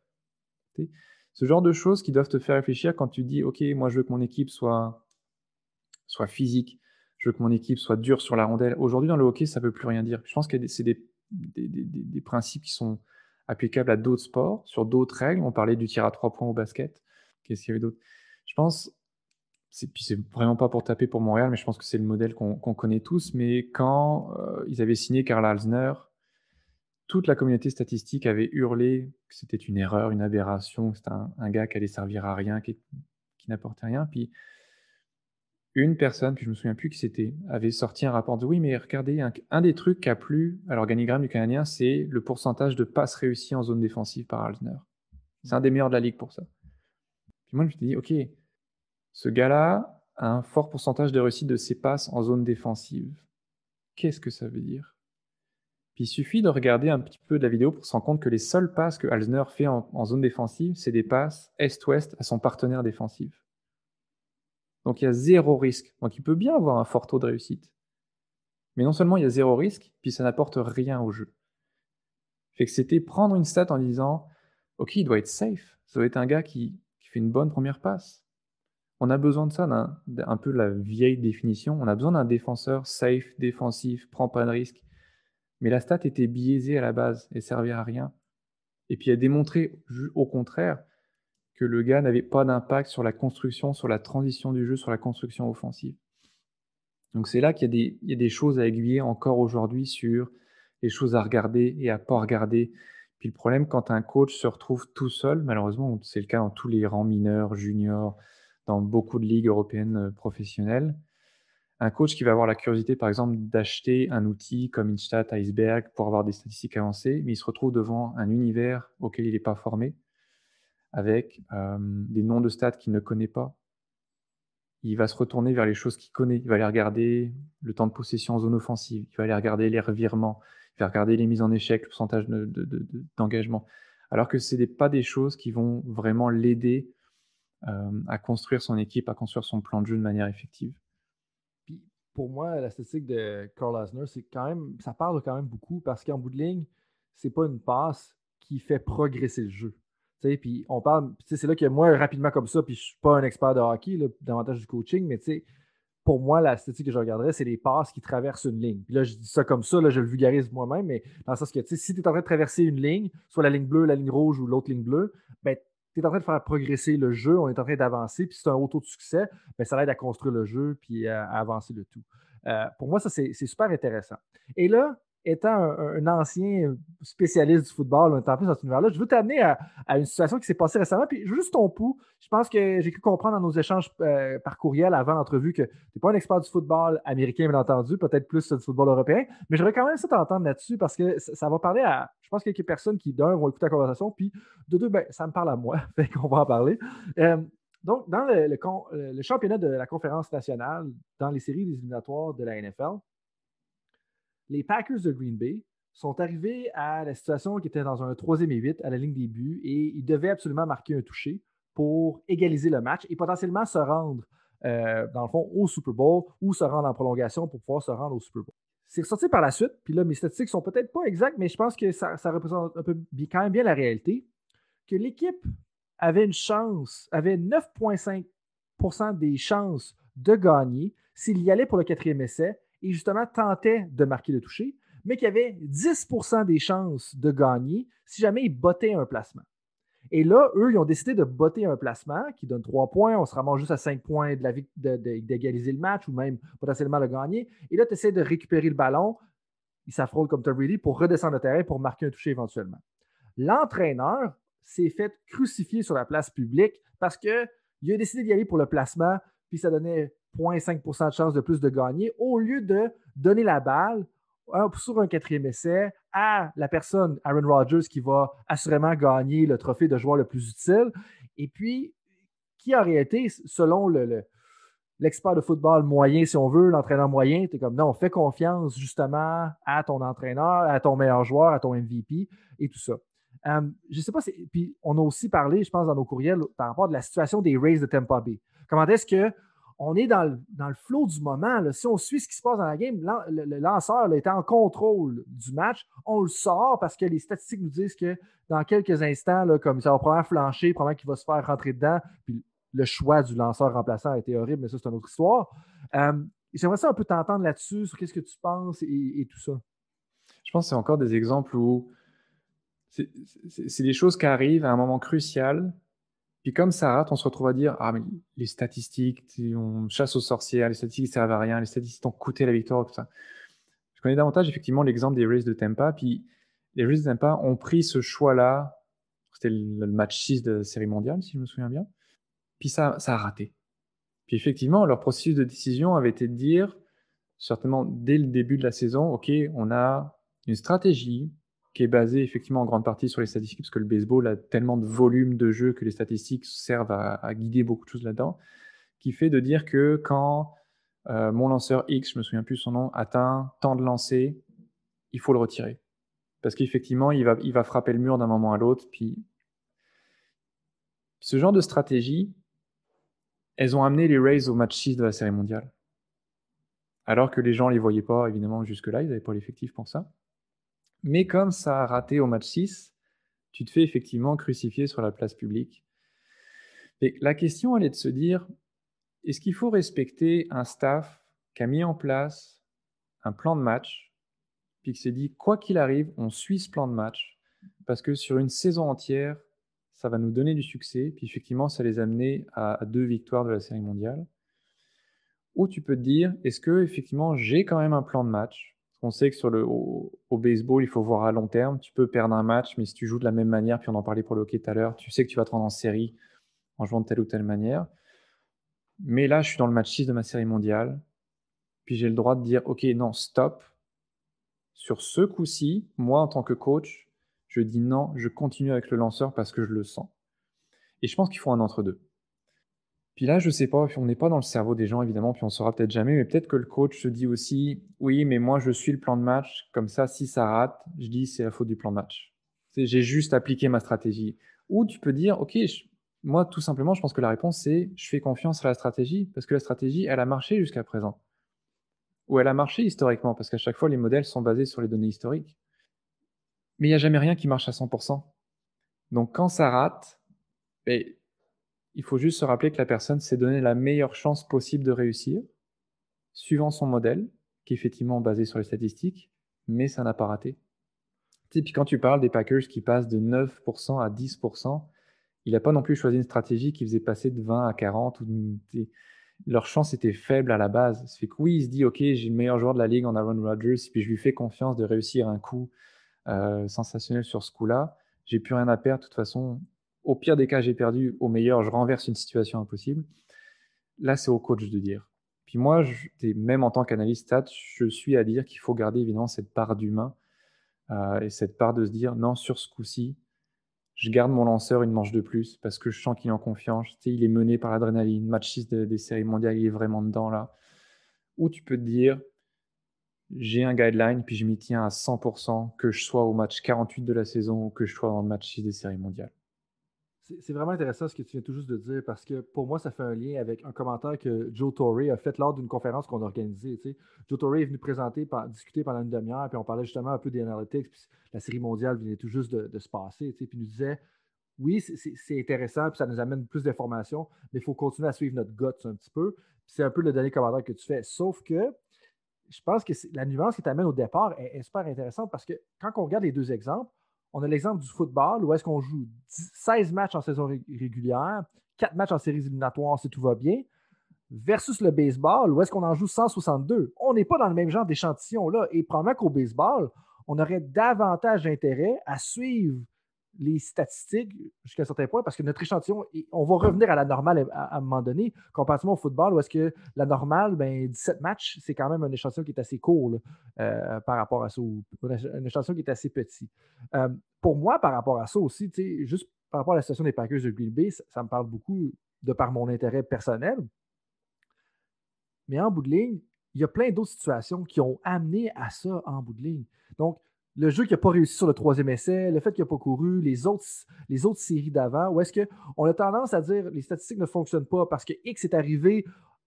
[SPEAKER 1] Ce genre de choses qui doivent te faire réfléchir quand tu dis, OK, moi je veux que mon équipe soit, soit physique, je veux que mon équipe soit dure sur la rondelle. Aujourd'hui, dans le hockey, ça ne veut plus rien dire. Je pense que c'est des, des, principes qui sont applicables à d'autres sports, sur d'autres règles. On parlait du tir à trois points au basket. Qu'est-ce qu'il y avait d'autre? Je pense, puis c'est vraiment pas pour taper pour Montréal, mais je pense que c'est le modèle qu'on connaît tous. Mais quand euh, ils avaient signé Karl Alsner, toute la communauté statistique avait hurlé que c'était une erreur, une aberration, que c'était un, gars qui allait servir à rien, qui, n'apportait rien. Puis une personne, puis je me souviens plus qui c'était, avait sorti un rapport de oui, mais regardez, un, des trucs qui a plu à l'organigramme du Canadien, c'est le pourcentage de passes réussies en zone défensive par Alsner. C'est un des meilleurs de la ligue pour ça. Puis moi, je me suis dit, ok, ce gars-là a un fort pourcentage de réussite de ses passes en zone défensive. Qu'est-ce que ça veut dire? Puis il suffit de regarder un petit peu de la vidéo pour se rendre compte que les seules passes que Alsner fait en, zone défensive, c'est des passes est-ouest à son partenaire défensif. Donc il y a zéro risque. Donc il peut bien avoir un fort taux de réussite. Mais non seulement il y a zéro risque, puis ça n'apporte rien au jeu. Fait que c'était prendre une stat en disant, ok, il doit être safe. Ça doit être un gars qui, fait une bonne première passe. On a besoin de ça, d'un, un peu la vieille définition. On a besoin d'un défenseur safe, défensif, prend pas de risque mais la stat était biaisée à la base et servait à rien. Et puis elle démontrait au contraire que le gars n'avait pas d'impact sur la construction, sur la transition du jeu, sur la construction offensive. Donc c'est là qu'il y, a des choses à aiguiller encore aujourd'hui sur les choses à regarder et à pas regarder. Puis le problème, quand un coach se retrouve tout seul, malheureusement, c'est le cas dans tous les rangs mineurs, juniors, dans beaucoup de ligues européennes euh, professionnelles, un coach qui va avoir la curiosité, par exemple, d'acheter un outil comme Instat, Iceberg pour avoir des statistiques avancées, mais il se retrouve devant un univers auquel il n'est pas formé, avec euh, des noms de stats qu'il ne connaît pas. Il va se retourner vers les choses qu'il connaît. Il va aller regarder le temps de possession en zone offensive. Il va aller regarder les revirements. Il va regarder les mises en échec, le pourcentage d'engagement. Alors que ce n'est pas des choses qui vont vraiment l'aider euh, à construire son équipe, à construire son plan de jeu de manière effective
[SPEAKER 3] pour moi, la statistique de Carl Asner, quand même, ça parle quand même beaucoup parce qu'en bout de ligne, c'est pas une passe qui fait progresser le jeu. Puis on parle, c'est là que moi, rapidement comme ça, puis je suis pas un expert de hockey, davantage du coaching, mais pour moi, la statistique que je regarderais, c'est les passes qui traversent une ligne. Puis là, je dis ça comme ça, là, je le vulgarise moi-même, mais dans le sens que si tu es en train de traverser une ligne, soit la ligne bleue, la ligne rouge ou l'autre ligne bleue, ben, tu es en train de faire progresser le jeu, on est en train d'avancer, puis c'est un haut taux de succès, bien, ça aide à construire le jeu puis à, avancer le tout. Euh, pour moi, ça, c'est super intéressant. Et là, étant un, ancien spécialiste du football, on est en plus dans cet univers-là, je veux t'amener à, une situation qui s'est passée récemment. Puis juste ton pouls, je pense que j'ai pu comprendre dans nos échanges euh, par courriel avant l'entrevue que tu n'es pas un expert du football américain, bien entendu, peut-être plus du football européen, mais j'aurais quand même ça t'entendre là-dessus parce que ça, va parler à, je pense, quelques personnes qui, d'un, vont écouter la conversation, puis de deux, ben, ça me parle à moi, fait qu'on va en parler. Euh, donc, dans le, le, championnat de la conférence nationale, dans les séries éliminatoires de la NFL, les Packers de Green Bay sont arrivés à la situation qui était dans un troisième et 8 à la ligne des buts et ils devaient absolument marquer un toucher pour égaliser le match et potentiellement se rendre, euh, dans le fond, au Super Bowl ou se rendre en prolongation pour pouvoir se rendre au Super Bowl. C'est ressorti par la suite, puis là, mes statistiques sont peut-être pas exactes, mais je pense que ça, représente un peu, quand même bien la réalité, que l'équipe avait une chance, avait 9,5% des chances de gagner s'il y allait pour le quatrième essai et justement tentait de marquer le toucher, mais qu'il avait 10% des chances de gagner si jamais il bottait un placement. Et là, eux, ils ont décidé de botter un placement qui donne 3 points. On se ramasse juste à 5 points d'égaliser le match ou même potentiellement le gagner. Et là, tu essaies de récupérer le ballon. Il s'affronte comme Tom Brady pour redescendre le terrain pour marquer un toucher éventuellement. L'entraîneur s'est fait crucifier sur la place publique parce qu'il a décidé d'y aller pour le placement, puis ça donnait 0,5% de chance de plus de gagner, au lieu de donner la balle sur un quatrième essai à la personne, Aaron Rodgers, qui va assurément gagner le trophée de joueur le plus utile, et puis qui en réalité, selon le, l'expert de football moyen, si on veut, l'entraîneur moyen, tu es comme non, fais confiance justement à ton entraîneur, à ton meilleur joueur, à ton MVP et tout ça. Euh, je ne sais pas, puis on a aussi parlé, je pense, dans nos courriels par rapport à la situation des Rays de Tampa Bay. Comment est-ce que on est dans le, flot du moment. Si on suit ce qui se passe dans la game, le, lanceur est en contrôle du match. On le sort parce que les statistiques nous disent que dans quelques instants, comme ça va probablement flancher, probablement qu'il va se faire rentrer dedans. Puis le choix du lanceur remplaçant a été horrible, mais ça, c'est une autre histoire. Euh, j'aimerais ça un peu t'entendre là-dessus, sur qu'est-ce que tu penses et, tout ça.
[SPEAKER 1] Je pense que c'est encore des exemples où c'est des choses qui arrivent à un moment crucial puis comme ça rate, on se retrouve à dire Ah, mais les statistiques, on chasse aux sorcières, les statistiques ne servent à rien, les statistiques ont coûté la victoire, tout ça. Je connais davantage effectivement l'exemple des Rays de Tampa. Puis les Rays de Tampa ont pris ce choix-là. C'était le match 6 de la série mondiale, si je me souviens bien. Puis ça, ça a raté. Puis effectivement, leur processus de décision avait été de dire, certainement dès le début de la saison, OK, on a une stratégie, qui est basé effectivement en grande partie sur les statistiques, parce que le baseball a tellement de volume de jeu que les statistiques servent à, guider beaucoup de choses là-dedans, qui fait de dire que quand euh, mon lanceur X, je me souviens plus son nom, atteint tant de lancers, il faut le retirer. Parce qu'effectivement, il va, il va frapper le mur d'un moment à l'autre. Puis ce genre de stratégie, elles ont amené les Rays au match 6 de la Série mondiale. Alors que les gens ne les voyaient pas, évidemment, jusque-là, ils n'avaient pas l'effectif pour ça. Mais comme ça a raté au match 6, tu te fais effectivement crucifier sur la place publique. Et la question, elle est de se dire, est-ce qu'il faut respecter un staff qui a mis en place un plan de match, puis qui s'est dit, quoi qu'il arrive, on suit ce plan de match, parce que sur une saison entière, ça va nous donner du succès, puis effectivement, ça les amener à, à deux victoires de la Série mondiale. Ou tu peux te dire, est-ce que effectivement j'ai quand même un plan de match On sait que sur le, au, baseball, il faut voir à long terme. Tu peux perdre un match, mais si tu joues de la même manière, puis on en parlait pour le hockey tout à l'heure, tu sais que tu vas te rendre en série en jouant de telle ou telle manière. Mais là, je suis dans le match 6 de ma série mondiale. Puis j'ai le droit de dire, OK, non, stop. Sur ce coup-ci, moi, en tant que coach, je dis non, je continue avec le lanceur parce que je le sens. Et je pense qu'il faut un entre-deux. Puis là, je sais pas, on n'est pas dans le cerveau des gens, évidemment, puis on saura peut-être jamais, mais peut-être que le coach se dit aussi, oui, mais moi, je suis le plan de match, comme ça, si ça rate, je dis, c'est la faute du plan de match. J'ai juste appliqué ma stratégie. Ou tu peux dire, OK, moi, tout simplement, je pense que la réponse, c'est, je fais confiance à la stratégie, parce que la stratégie, elle a marché jusqu'à présent. Ou elle a marché historiquement, parce qu'à chaque fois, les modèles sont basés sur les données historiques. Mais il n'y a jamais rien qui marche à 100%. Donc, quand ça rate, ben, il faut juste se rappeler que la personne s'est donné la meilleure chance possible de réussir, suivant son modèle, qui est effectivement basé sur les statistiques, mais ça n'a pas raté. Et puis quand tu parles des Packers qui passent de 9% à 10%, il n'a pas non plus choisi une stratégie qui faisait passer de 20 à 40. Ou leur chance était faible à la base. Ça fait que oui, il se dit, OK, j'ai le meilleur joueur de la ligue en Aaron Rodgers, puis je lui fais confiance de réussir un coup euh, sensationnel sur ce coup-là. J'ai plus rien à perdre. De toute façon, au pire des cas, j'ai perdu. Au meilleur, je renverse une situation impossible. Là, c'est au coach de dire. Puis moi, même en tant qu'analyste stat, je suis à dire qu'il faut garder évidemment cette part d'humain euh, et cette part de se dire non, sur ce coup-ci, je garde mon lanceur une manche de plus parce que je sens qu'il est en confiance. Il est mené par l'adrénaline. Match 6 des séries mondiales, il est vraiment dedans là. Ou tu peux te dire j'ai un guideline, puis je m'y tiens à 100%, que je sois au match 48 de la saison ou que je sois dans le match 6 des séries mondiales.
[SPEAKER 3] C'est vraiment intéressant ce que tu viens tout juste de dire parce que pour moi, ça fait un lien avec un commentaire que Joe Torre a fait lors d'une conférence qu'on a organisée. Joe Torre est venu présenter, discuter pendant une demi-heure, puis on parlait justement un peu des analytics, puis la série mondiale venait tout juste de, se passer. Puis il nous disait oui, c'est intéressant, puis ça nous amène plus d'informations, mais il faut continuer à suivre notre gut un petit peu. C'est un peu le dernier commentaire que tu fais. Sauf que je pense que la nuance qui t'amène au départ est super intéressante parce que quand on regarde les deux exemples, on a l'exemple du football où est-ce qu'on joue 16 matchs en saison régulière, 4 matchs en séries éliminatoires si tout va bien, versus le baseball où est-ce qu'on en joue 162. On n'est pas dans le même genre d'échantillon là. Et probablement qu'au baseball, on aurait davantage d'intérêt à suivre les statistiques jusqu'à un certain point parce que notre échantillon, on va revenir à la normale à, un moment donné, comparativement au football où est-ce que la normale, ben, 17 matchs, c'est quand même un échantillon qui est assez court euh, par rapport à ça, un échantillon qui est assez petit. Euh, pour moi, par rapport à ça aussi, juste par rapport à la situation des Packers de Green Bay, ça, me parle beaucoup de par mon intérêt personnel. Mais en bout de ligne, il y a plein d'autres situations qui ont amené à ça en bout de ligne. Donc, le jeu qui n'a pas réussi sur le troisième essai, le fait qu'il n'a pas couru, les autres, les autres séries d'avant, ou est-ce qu'on a tendance à dire les statistiques ne fonctionnent pas parce que X est arrivé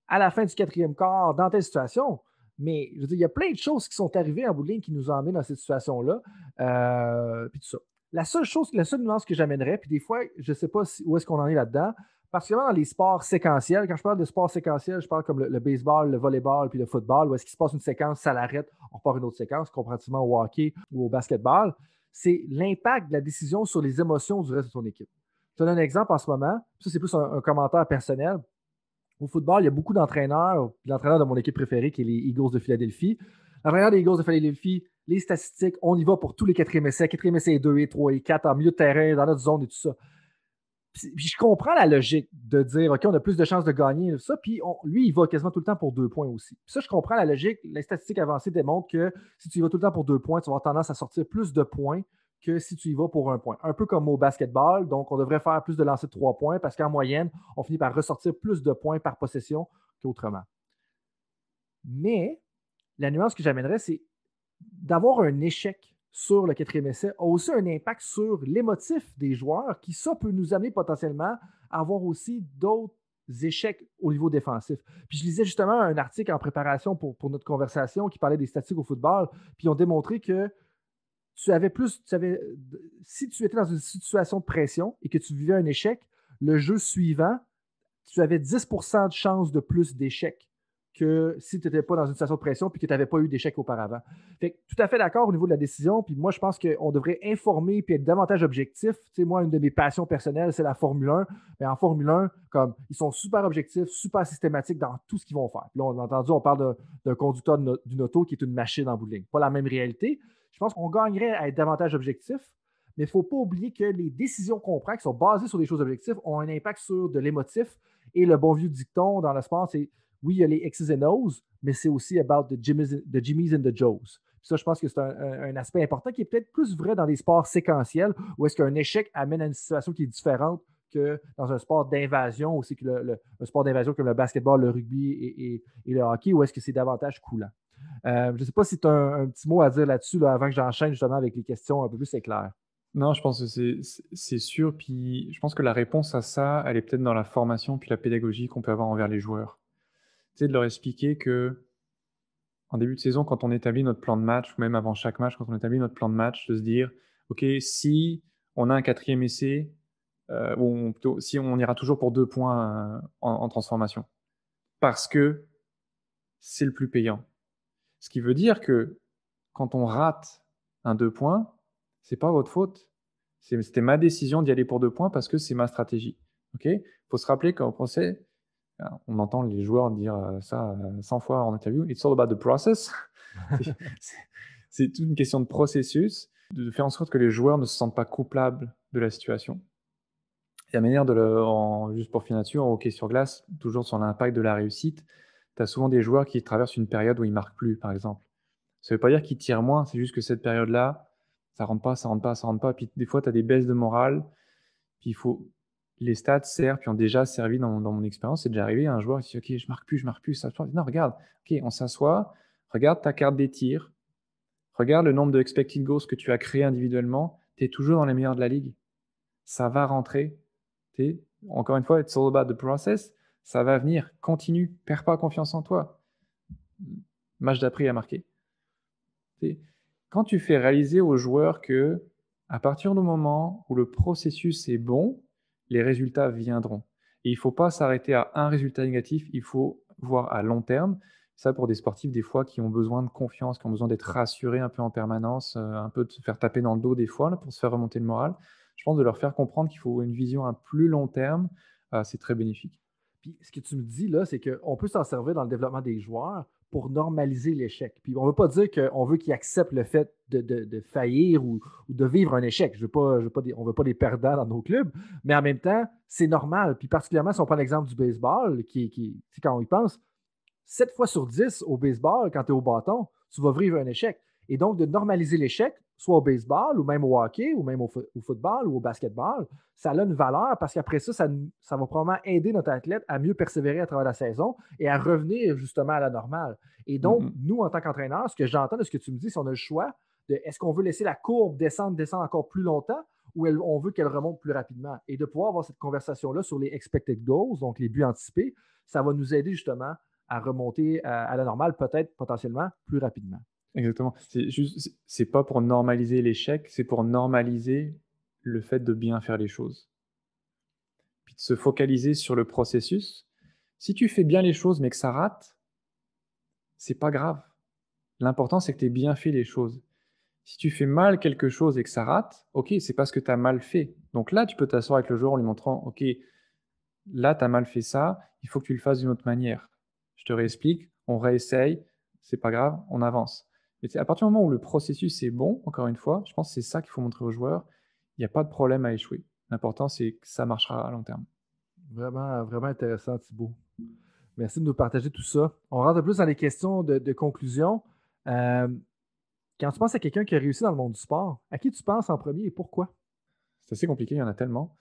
[SPEAKER 3] à la fin du quatrième quart dans telle situation? Mais il y a plein de choses qui sont arrivées en bout de ligne qui nous ont dans cette situation-là. Euh. La seule chose, la seule nuance que j'amènerais, puis des fois, je ne sais pas où est-ce qu'on en est là-dedans, particulièrement dans les sports séquentiels. Quand je parle de sports séquentiels, je parle comme le, baseball, le volleyball puis le football, où est-ce qu'il se passe une séquence, ça l'arrête, on repart une autre séquence, comparativement au hockey ou au basketball. C'est l'impact de la décision sur les émotions du reste de ton équipe. Je te donne un exemple en ce moment. Ça, c'est plus un, commentaire personnel. Au football, il y a beaucoup d'entraîneurs, l'entraîneur de mon équipe préférée, qui est les Eagles de Philadelphie. L'entraîneur des Eagles de Philadelphie, les statistiques, on y va pour tous les quatrièmes essais, quatrième essai 2 et 3 et 4 en milieu de terrain, dans notre zone et tout ça je comprends la logique de dire, OK, on a plus de chances de gagner, ça. Puis lui, il va quasiment tout le temps pour deux points aussi. ça, je comprends la logique. Les statistiques avancées démontrent que si tu y vas tout le temps pour deux points, tu vas avoir tendance à sortir plus de points que si tu y vas pour un point. Un peu comme au basketball. Donc, on devrait faire plus de lancers de trois points parce qu'en moyenne, on finit par ressortir plus de points par possession qu'autrement. Mais la nuance que j'amènerais, c'est d'avoir un échec sur le quatrième essai a aussi un impact sur l'émotif des joueurs, qui ça peut nous amener potentiellement à avoir aussi d'autres échecs au niveau défensif. Puis je lisais justement un article en préparation pour, notre conversation qui parlait des statistiques au football, puis ils ont démontré que tu avais plus, tu avais, si tu étais dans une situation de pression et que tu vivais un échec, le jeu suivant, tu avais 10% de chance de plus d'échec que si tu n'étais pas dans une situation de pression puis que tu n'avais pas eu d'échec auparavant. Fait tout à fait d'accord au niveau de la décision. Puis moi, je pense qu'on devrait informer puis être davantage objectif. Tu sais, moi, une de mes passions personnelles, c'est la Formule 1. Mais en Formule 1, comme ils sont super objectifs, super systématiques dans tout ce qu'ils vont faire. Là, on a entendu, on parle d'un conducteur d'une auto qui est une machine en bout Pas la même réalité. Je pense qu'on gagnerait à être davantage objectif. Mais il ne faut pas oublier que les décisions qu'on prend, qui sont basées sur des choses objectives, ont un impact sur de l'émotif. Et le bon vieux dicton dans le sport, c'est oui, il y a les X's and O's, mais c'est aussi about the Jimmy's, and the Joes. ça, je pense que c'est un, aspect important qui est peut-être plus vrai dans des sports séquentiels, où est-ce qu'un échec amène à une situation qui est différente que dans un sport d'invasion, aussi que le, un sport d'invasion comme le basketball, le rugby et, le hockey, où est-ce que c'est davantage coulant. Euh, je ne sais pas si tu as un, petit mot à dire là-dessus avant que j'enchaîne justement avec les questions un peu plus éclairées.
[SPEAKER 1] Non, je pense que c'est sûr. Puis je pense que la réponse à ça, elle est peut-être dans la formation puis la pédagogie qu'on peut avoir envers les joueurs de leur expliquer que en début de saison, quand on établit notre plan de match, ou même avant chaque match, quand on établit notre plan de match, de se dire, OK, si on a un quatrième essai, euh, ou plutôt, si on ira toujours pour deux points euh, en, transformation, parce que c'est le plus payant. Ce qui veut dire que quand on rate un deux points, c'est pas votre faute. C'était ma décision d'y aller pour deux points parce que c'est ma stratégie. OK? Faut se rappeler qu'en procès, on entend les joueurs dire euh, ça 100 euh, fois en interview. It's all about the process. c'est toute une question de processus, de faire en sorte que les joueurs ne se sentent pas coupables de la situation. Et la manière de le, juste pour finir dessus, en hockey sur glace, toujours sur l'impact de la réussite, tu as souvent des joueurs qui traversent une période où ils marquent plus, par exemple. Ça ne veut pas dire qu'ils tirent moins, c'est juste que cette période-là, ça rentre pas, ça rentre pas, ça rentre pas. Puis des fois, tu as des baisses de morale. Puis il faut les stats servent, puis ont déjà servi dans, mon expérience. C'est déjà arrivé un joueur qui dit Ok, je marque plus, je marque plus. Ça, non, regarde, ok, on s'assoit, regarde ta carte des tirs, regarde le nombre de expected goals que tu as créé individuellement. Tu es toujours dans les meilleurs de la ligue. Ça va rentrer. Es, encore une fois, it's all about the process. Ça va venir. Continue. Perds pas confiance en toi. Match d'après à marquer. Quand tu fais réaliser aux joueurs que, à partir du moment où le processus est bon, les résultats viendront. Et il ne faut pas s'arrêter à un résultat négatif, il faut voir à long terme. Ça, pour des sportifs, des fois, qui ont besoin de confiance, qui ont besoin d'être rassurés un peu en permanence, euh, un peu de se faire taper dans le dos des fois, pour se faire remonter le moral. Je pense de leur faire comprendre qu'il faut une vision à plus long terme, euh, c'est très bénéfique.
[SPEAKER 3] Puis ce que tu me dis là, c'est qu'on peut s'en servir dans le développement des joueurs pour normaliser l'échec. Puis on ne veut pas dire qu'on veut qu'ils acceptent le fait de, faillir ou, de vivre un échec. On ne veut pas des perdants dans nos clubs, mais en même temps, c'est normal. Puis particulièrement si on prend l'exemple du baseball, qui, qui quand on y pense, 7 fois sur 10 au baseball, quand tu es au bâton, tu vas vivre un échec. Et donc, de normaliser l'échec, soit au baseball, ou même au hockey, ou même au, football, ou au basketball, ça a une valeur parce qu'après ça, ça, va probablement aider notre athlète à mieux persévérer à travers la saison et à revenir justement à la normale. Et donc, mm-hmm. nous, en tant qu'entraîneurs, ce que j'entends de ce que tu me dis, si on a le choix de est-ce qu'on veut laisser la courbe descendre, descendre encore plus longtemps ou on veut qu'elle remonte plus rapidement. Et de pouvoir avoir cette conversation-là sur les expected goals, donc les buts anticipés, ça va nous aider justement à remonter à la normale, peut-être potentiellement plus rapidement.
[SPEAKER 1] Exactement. C'est juste, c'est pas pour normaliser l'échec, c'est pour normaliser le fait de bien faire les choses. Puis de se focaliser sur le processus. Si tu fais bien les choses mais que ça rate, c'est pas grave. L'important c'est que tu aies bien fait les choses. Si tu fais mal quelque chose et que ça rate, ok, c'est parce que tu as mal fait. Donc là, tu peux t'asseoir avec le joueur en lui montrant, ok, là, tu as mal fait ça, il faut que tu le fasses d'une autre manière. Je te réexplique, on réessaye, c'est pas grave, on avance. Mais à partir du moment où le processus est bon, encore une fois, je pense que c'est ça qu'il faut montrer aux joueurs. Il n'y a pas de problème à échouer. L'important, c'est que ça marchera à long terme.
[SPEAKER 3] Vraiment, vraiment intéressant, Thibaut. Merci de nous partager tout ça. On rentre plus dans les questions de, conclusion. Euh, quand tu penses à quelqu'un qui a réussi dans le monde du sport, à qui tu penses en premier et pourquoi?
[SPEAKER 1] C'est assez compliqué, il y en a tellement.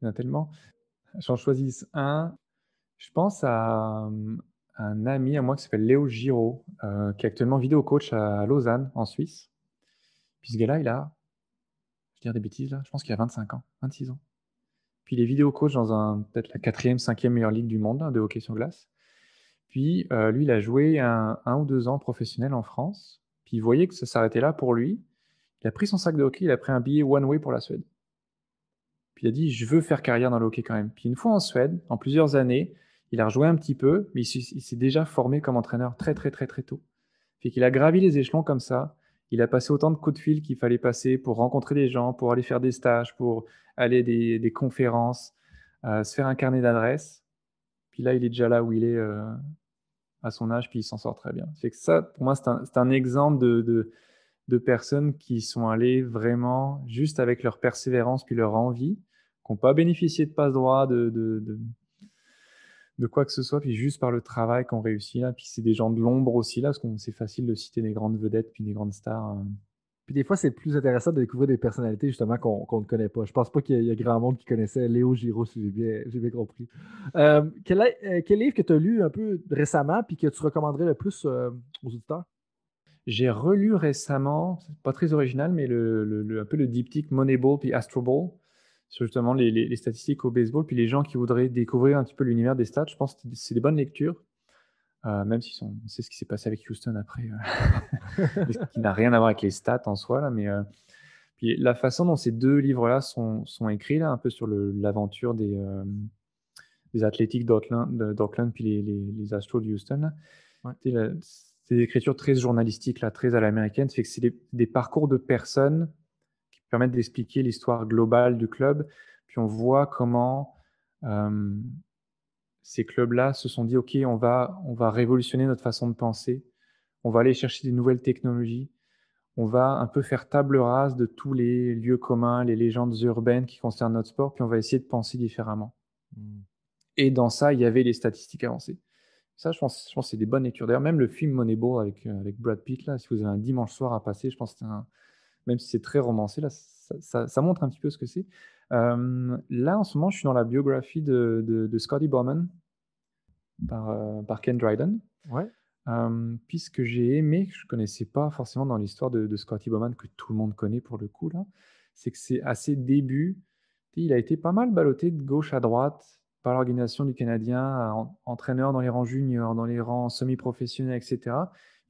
[SPEAKER 1] Il y en a tellement. J'en choisis un. Je pense à, un ami à moi qui s'appelle Léo Giraud, euh, qui est actuellement vidéo coach à Lausanne, en Suisse. Puis ce gars-là, il a, je vais dire des bêtises là, je pense qu'il a 25 ans, 26 ans. Puis il est vidéo coach dans peut-être la quatrième, cinquième meilleure ligue du monde hein, de hockey sur glace. Puis euh, lui, il a joué un, ou deux ans professionnel en France. Puis il voyait que ça s'arrêtait là pour lui. Il a pris son sac de hockey, il a pris un billet one way pour la Suède. Puis il a dit, je veux faire carrière dans le hockey quand même. Puis une fois en Suède, en plusieurs années, il a rejoué un petit peu, mais il s'est déjà formé comme entraîneur très très très très tôt. Fait qu'il a gravi les échelons comme ça. Il a passé autant de coups de fil qu'il fallait passer pour rencontrer des gens, pour aller faire des stages, pour aller des, des conférences, euh, se faire un carnet d'adresses. Puis là, il est déjà là où il est euh, à son âge, puis il s'en sort très bien. C'est que ça, pour moi, c'est un, exemple de, personnes qui sont allées vraiment juste avec leur persévérance puis leur envie, qui n'ont pas bénéficié de passe droit, de, de, de quoi que ce soit, puis juste par le travail qu'on réussit là. Puis c'est des gens de l'ombre aussi là, parce que c'est facile de citer des grandes vedettes puis des grandes stars. Hein.
[SPEAKER 3] Puis des fois, c'est plus intéressant de découvrir des personnalités justement qu'on ne connaît pas. Je pense pas qu'il y, ait grand monde qui connaissait Léo Giraud, si j'ai bien, bien, compris. Euh, quel, euh, quel, livre que tu as lu un peu récemment puis que tu recommanderais le plus euh, aux auditeurs?
[SPEAKER 1] J'ai relu récemment, pas très original, mais le, le, un peu le diptyque Moneyball puis Astroball sur justement les, statistiques au baseball, puis les gens qui voudraient découvrir un petit peu l'univers des stats. Je pense que c'est des bonnes lectures, euh, même si on sait ce qui s'est passé avec Houston après, euh, qui n'a rien à voir avec les stats en soi. Là, mais euh, puis la façon dont ces deux livres-là sont, sont, écrits, là, un peu sur l'aventure des, des athlétiques d'Auckland, puis les, les, Astros de Houston, c'est des écritures très journalistiques, là, très à l'américaine. C'est que c'est des, des parcours de personnes permettent d'expliquer l'histoire globale du club. Puis on voit comment euh, ces clubs-là se sont dit, OK, on va, on va révolutionner notre façon de penser, on va aller chercher des nouvelles technologies, on va un peu faire table rase de tous les lieux communs, les légendes urbaines qui concernent notre sport, puis on va essayer de penser différemment. Hmm. Et dans ça, il y avait les statistiques avancées. Ça, je pense, je pense que c'est des bonnes lectures. D'ailleurs, même le film Moneyball avec, euh, avec Brad Pitt, là, si vous avez un dimanche soir à passer, je pense que c'est un, même si c'est très romancé, là, ça, montre un petit peu ce que c'est. Euh, là, en ce moment, je suis dans la biographie de, de, Scotty Bowman par, euh, par Ken Dryden.
[SPEAKER 3] Ouais.
[SPEAKER 1] Euh, puisque j'ai aimé, que je ne connaissais pas forcément dans l'histoire de, de, Scotty Bowman, que tout le monde connaît pour le coup, là, c'est que c'est à ses débuts, il a été pas mal ballotté de gauche à droite par l'organisation du Canadien, entraîneur dans les rangs juniors, dans les rangs semi-professionnels, etc.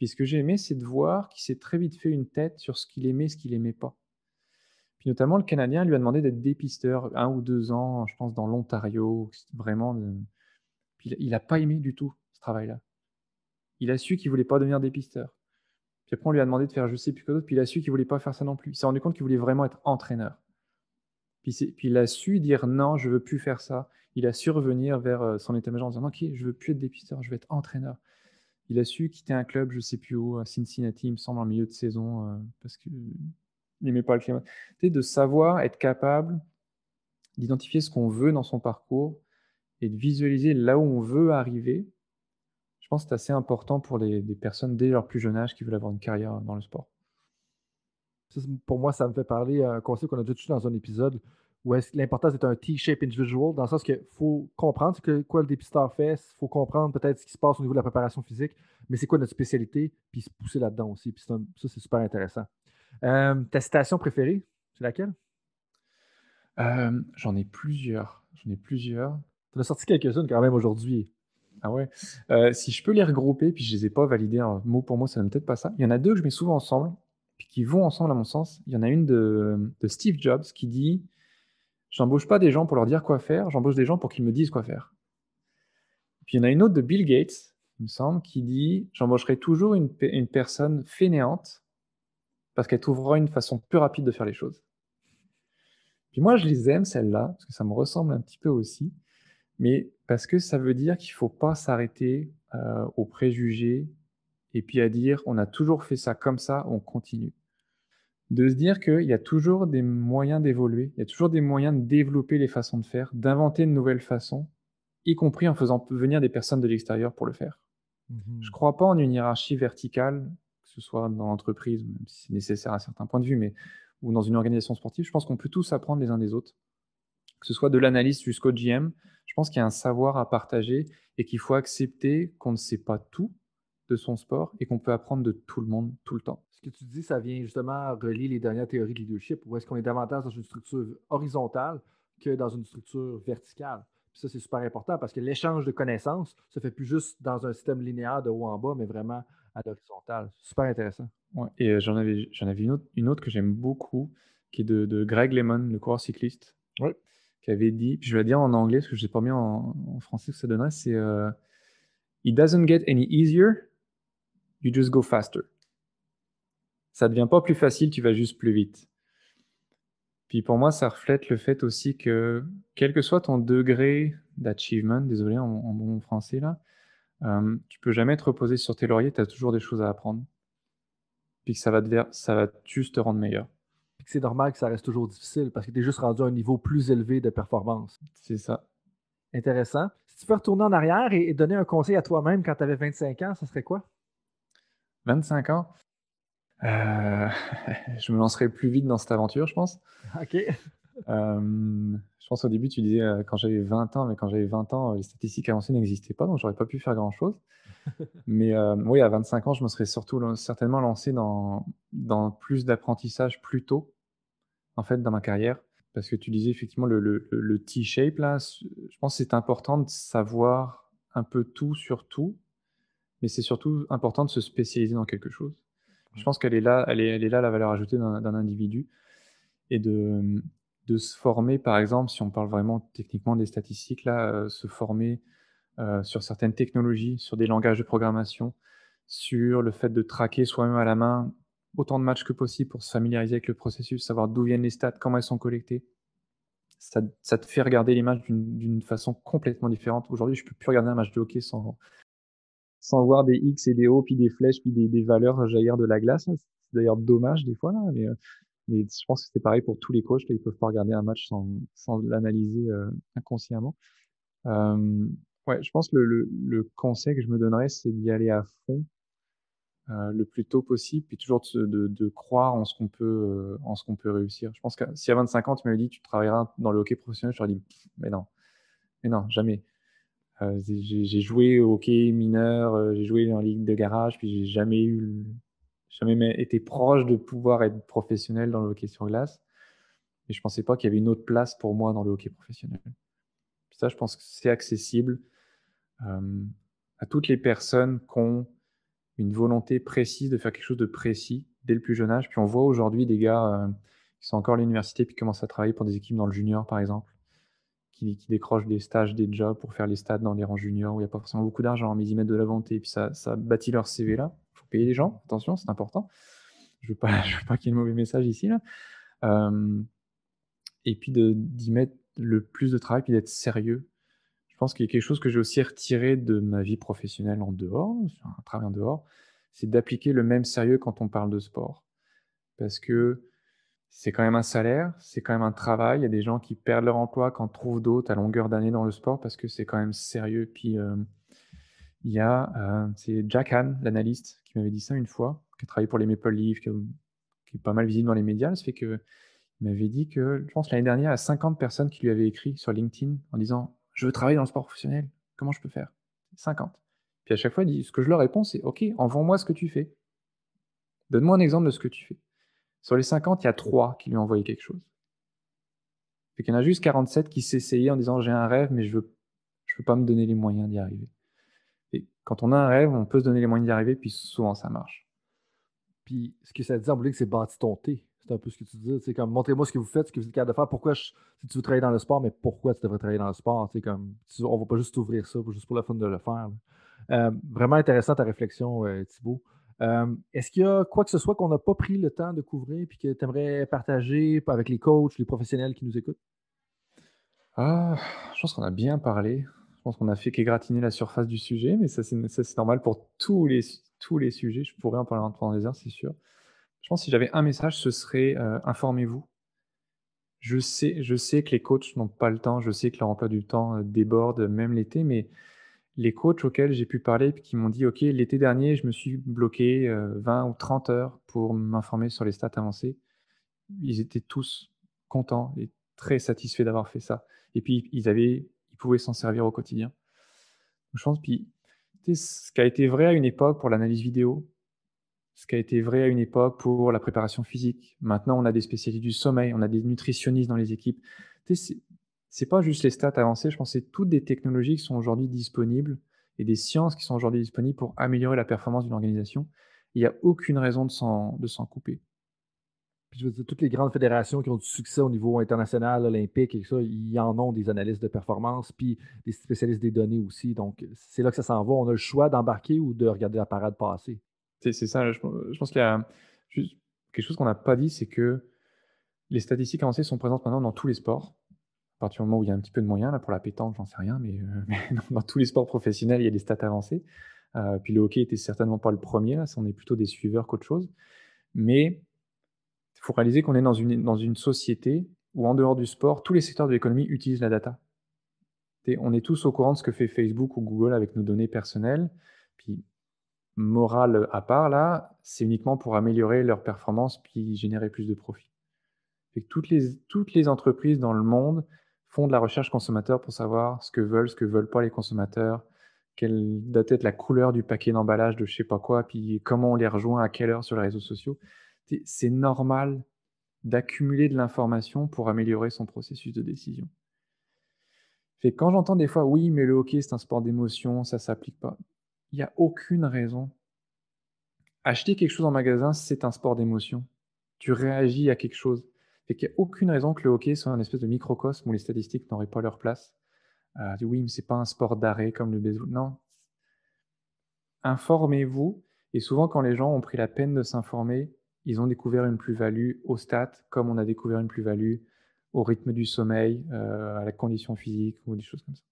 [SPEAKER 1] Puis ce que j'ai aimé, c'est de voir qu'il s'est très vite fait une tête sur ce qu'il aimait ce qu'il n'aimait pas. Puis notamment, le Canadien lui a demandé d'être dépisteur un ou deux ans, je pense, dans l'Ontario. Vraiment. Puis il n'a pas aimé du tout ce travail-là. Il a su qu'il ne voulait pas devenir dépisteur. Puis après, on lui a demandé de faire je sais plus que d'autre, puis il a su qu'il ne voulait pas faire ça non plus. Il s'est rendu compte qu'il voulait vraiment être entraîneur. Puis, puis, il a su dire non, je veux plus faire ça. Il a su revenir vers euh, son état-major en disant ok, je veux plus être dépisteur, je veux être entraîneur. Il a su quitter un club, je sais plus où, à Cincinnati, il me semble, en milieu de saison, euh, parce qu'il n'aimait pas le climat. Tu de savoir être capable d'identifier ce qu'on veut dans son parcours et de visualiser là où on veut arriver. Je pense que c'est assez important pour les, personnes dès leur plus jeune âge qui veulent avoir une carrière dans le sport.
[SPEAKER 3] pour moi, ça me fait parler un concept qu'on a déjà touché dans un épisode où l'importance d'être un T-shape individual, dans le sens qu'il faut comprendre ce que quoi le dépisteur fait, il faut comprendre peut-être ce qui se passe au niveau de la préparation physique, mais c'est quoi notre spécialité, puis se pousser là-dedans aussi. Puis ça, c'est super intéressant. Euh, ta citation préférée, c'est laquelle?
[SPEAKER 1] Euh, j'en ai plusieurs. J'en ai plusieurs.
[SPEAKER 3] Tu as sorti quelques-unes quand même aujourd'hui.
[SPEAKER 1] Ah ouais? Euh, si je peux les regrouper, puis je ne les ai pas validées mot pour mot, ça ne peut-être pas ça. Il y en a deux que je mets souvent ensemble, puis qui vont ensemble à mon sens. Il y en a une de, de Steve Jobs qui dit J'embauche pas des gens pour leur dire quoi faire, j'embauche des gens pour qu'ils me disent quoi faire. Puis il y en a une autre de Bill Gates, il me semble, qui dit J'embaucherai toujours une, personne fainéante parce qu'elle trouvera une façon plus rapide de faire les choses. Puis moi, je les aime, celles-là, parce que ça me ressemble un petit peu aussi, mais parce que ça veut dire qu'il ne faut pas s'arrêter euh, aux préjugés et puis à dire on a toujours fait ça comme ça, on continue de se dire qu'il y a toujours des moyens d'évoluer, il y a toujours des moyens de développer les façons de faire, d'inventer de nouvelles façons, y compris en faisant venir des personnes de l'extérieur pour le faire. Je ne crois pas en une hiérarchie verticale, que ce soit dans l'entreprise, même si c'est nécessaire à certains points de vue, mais ou dans une organisation sportive. Je pense qu'on peut tous apprendre les uns des autres, que ce soit de l'analyste jusqu'au GM. Je pense qu'il y a un savoir à partager et qu'il faut accepter qu'on ne sait pas tout de son sport et qu'on peut apprendre de tout le monde tout le temps
[SPEAKER 3] que tu dis, ça vient justement relier les dernières théories de leadership, où est-ce qu'on est davantage dans une structure horizontale que dans une structure verticale. Puis ça, c'est super important parce que l'échange de connaissances se fait plus juste dans un système linéaire de haut en bas, mais vraiment à l'horizontale. Super intéressant.
[SPEAKER 1] et euh, j'en avais, j'en avais une autre, une autre que j'aime beaucoup, qui est de, Greg Lemon, le coureur cycliste,
[SPEAKER 3] oui.
[SPEAKER 1] qui avait dit, je vais le dire en anglais parce que je n'ai pas mis en, français ce que ça donnerait, c'est euh, It doesn't get any easier, you just go faster. Ça ne devient pas plus facile, tu vas juste plus vite. Puis pour moi, ça reflète le fait aussi que, quel que soit ton degré d'achievement, désolé en, bon français là, euh, tu peux jamais te reposer sur tes lauriers, tu as toujours des choses à apprendre. Puis que ça va, te, ça va juste te rendre meilleur
[SPEAKER 3] c'est normal que ça reste toujours difficile parce que tu es juste rendu à un niveau plus élevé de performance.
[SPEAKER 1] C'est ça.
[SPEAKER 3] Intéressant. Si tu peux retourner en arrière et, donner un conseil à toi-même quand tu avais 25 ans, ça serait quoi?
[SPEAKER 1] 25 ans? Euh, je me lancerai plus vite dans cette aventure, je pense.
[SPEAKER 3] OK.
[SPEAKER 1] Euh, je pense au début, tu disais euh, quand j'avais 20 ans, mais quand j'avais 20 ans, les statistiques avancées n'existaient pas, donc j'aurais pas pu faire grand-chose. mais oui, à 25 ans, je me serais surtout certainement lancé dans, dans plus d'apprentissage plus tôt en fait, dans ma carrière. Parce que tu disais effectivement le, le, T-shape, là, je pense que c'est important de savoir un peu tout sur tout, mais c'est surtout important de se spécialiser dans quelque chose. Je pense qu'elle est là, elle est, elle est là la valeur ajoutée d'un individu et de, de se former, par exemple, si on parle vraiment techniquement des statistiques, là, euh, se former euh, sur certaines technologies, sur des langages de programmation, sur le fait de traquer soi-même à la main autant de matchs que possible pour se familiariser avec le processus, savoir d'où viennent les stats, comment elles sont collectées. Ça, te fait regarder les matchs d'une façon complètement différente. Aujourd'hui, je ne peux plus regarder un match de hockey sans, sans voir des X et des O, puis des flèches, puis des, valeurs jaillir de la glace. C'est d'ailleurs dommage des fois, là, mais, euh, mais je pense que c'est pareil pour tous les coachs. Là, ils peuvent pas regarder un match sans, sans l'analyser euh, inconsciemment. Euh, ouais, je pense que le, conseil que je me donnerais, c'est d'y aller à fond le plus tôt possible, puis toujours de, croire en ce qu'on peut, en ce qu'on peut réussir. Je pense que si à 25 ans, tu m'avais dit tu travailleras dans le hockey professionnel, je t'aurais dit mais non, mais non, jamais. Euh, j'ai joué au hockey mineur, j'ai joué en ligue de garage, puis j'ai jamais eu, jamais été proche de pouvoir être professionnel dans le hockey sur glace. Et je pensais pas qu'il y avait une autre place pour moi dans le hockey professionnel. ça, je pense que c'est accessible à toutes les personnes qui ont une volonté précise de faire quelque chose de précis dès le plus jeune âge. Puis on voit aujourd'hui des gars euh, qui sont encore à l'université puis commencent à travailler pour des équipes dans le junior, par exemple, qui, décrochent des stages, des jobs pour faire les stades dans les rangs juniors où il n'y a pas forcément beaucoup d'argent, mais ils y mettent de la volonté. Puis ça, ça bâtit leur CV là. Il faut payer les gens, attention, c'est important. Je ne veux pas, pas qu'il y ait de mauvais message ici. Là. Euh, et puis d'y mettre le plus de travail, puis d'être sérieux je pense qu'il y a quelque chose que j'ai aussi retiré de ma vie professionnelle en dehors, un travail en dehors, c'est d'appliquer le même sérieux quand on parle de sport. Parce que c'est quand même un salaire, c'est quand même un travail. Il y a des gens qui perdent leur emploi quand trouvent d'autres à longueur d'année dans le sport parce que c'est quand même sérieux. Puis euh, il y a, euh, c'est Jack Han, l'analyste, qui m'avait dit ça une fois, qui a travaillé pour les Maple Leafs, qui, est pas mal visible dans les médias. Ça fait que il m'avait dit que, je pense l'année dernière, a 50 personnes qui lui avaient écrit sur LinkedIn en disant je veux travailler dans le sport professionnel. Comment je peux faire? 50. Puis à chaque fois, il dit, ce que je leur réponds, c'est OK, envoie-moi ce que tu fais. Donne-moi un exemple de ce que tu fais. Sur les 50, il y a 3 qui lui ont envoyé quelque chose. Fait qu'il y en a juste 47 qui s'essayaient en disant j'ai un rêve, mais je veux, je veux pas me donner les moyens d'y arriver. Et quand on a un rêve, on peut se donner les moyens d'y arriver, puis souvent ça marche.
[SPEAKER 3] Puis ce que ça dit en que c'est bâti ton thé. C'est un peu ce que tu dis. C'est comme montrez-moi ce que vous faites, ce que vous êtes capable de faire. Pourquoi si tu veux travailler dans le sport, mais pourquoi tu devrais travailler dans le sport? C'est comme on va pas juste ouvrir ça juste pour la fun de le faire. Euh, vraiment intéressant ta réflexion, euh, Thibaut. Euh, est-ce qu'il y a quoi que ce soit qu'on n'a pas pris le temps de couvrir et que tu aimerais partager avec les coachs, les professionnels qui nous écoutent?
[SPEAKER 1] Ah, je pense qu'on a bien parlé. Je pense qu'on a fait qu'égratiner la surface du sujet, mais ça, c'est normal pour tous les, tous les sujets. Je pourrais en parler pendant des heures, c'est sûr. Je pense que si j'avais un message, ce serait euh, informez-vous. Je sais, je sais que les coachs n'ont pas le temps, je sais que leur emploi du temps euh, déborde, même l'été, mais les coachs auxquels j'ai pu parler qui m'ont dit OK, l'été dernier, je me suis bloqué 20 euh, ou 30 heures pour m'informer sur les stats avancées. Ils étaient tous contents et très satisfaits d'avoir fait ça. Et puis, ils, avaient, ils pouvaient s'en servir au quotidien. Je pense, puis, ce qui a été vrai à une époque pour l'analyse vidéo, ce qui a été vrai à une époque pour la préparation physique. Maintenant, on a des spécialistes du sommeil, on a des nutritionnistes dans les équipes. C'est pas juste les stats avancées, je pense que c'est toutes des technologies qui sont aujourd'hui disponibles et des sciences qui sont aujourd'hui disponibles pour améliorer la performance d'une organisation. Il n'y a aucune raison de s'en couper.
[SPEAKER 3] Puis je veux dire, toutes les grandes fédérations qui ont du succès au niveau international, olympique et tout ça, ils en ont des analystes de performance, puis des spécialistes des données aussi. Donc, c'est là que ça s'en va. On a le choix d'embarquer ou de regarder la parade passer.
[SPEAKER 1] C'est ça. Je, pense qu'il y a juste quelque chose qu'on n'a pas dit, c'est que les statistiques avancées sont présentes maintenant dans tous les sports. Partir du moment où il y a un petit peu de moyens, là, pour la pétanque, j'en sais rien, mais, euh, dans tous les sports professionnels, il y a des stats avancées. Euh, puis le hockey était certainement pas le premier, là, on est plutôt des suiveurs qu'autre chose. Mais il faut réaliser qu'on est dans une, dans une société où, en dehors du sport, tous les secteurs de l'économie utilisent la data. On est tous au courant de ce que fait Facebook ou Google avec nos données personnelles. Puis, morale à part, là, c'est uniquement pour améliorer leur performance puis générer plus de profit. toutes, les, toutes les entreprises dans le monde font de la recherche consommateur pour savoir ce que veulent, ce que veulent pas les consommateurs, quelle doit être la couleur du paquet d'emballage de je sais pas quoi, puis comment on les rejoint à quelle heure sur les réseaux sociaux. C'est normal d'accumuler de l'information pour améliorer son processus de décision. Fait quand j'entends des fois, oui, mais le hockey, c'est un sport d'émotion, ça s'applique pas. Il n'y a aucune raison. Acheter quelque chose en magasin, c'est un sport d'émotion. Tu réagis à quelque chose. Fait qu'il n'y a aucune raison que le hockey soit un espèce de microcosme où les statistiques n'auraient pas leur place. Euh, oui, mais c'est pas un sport d'arrêt comme le baseball. Non. Informez-vous. Et souvent, quand les gens ont pris la peine de s'informer, ils ont découvert une plus-value au stats, comme on a découvert une plus-value au rythme du sommeil, euh, à la condition physique ou des choses comme ça.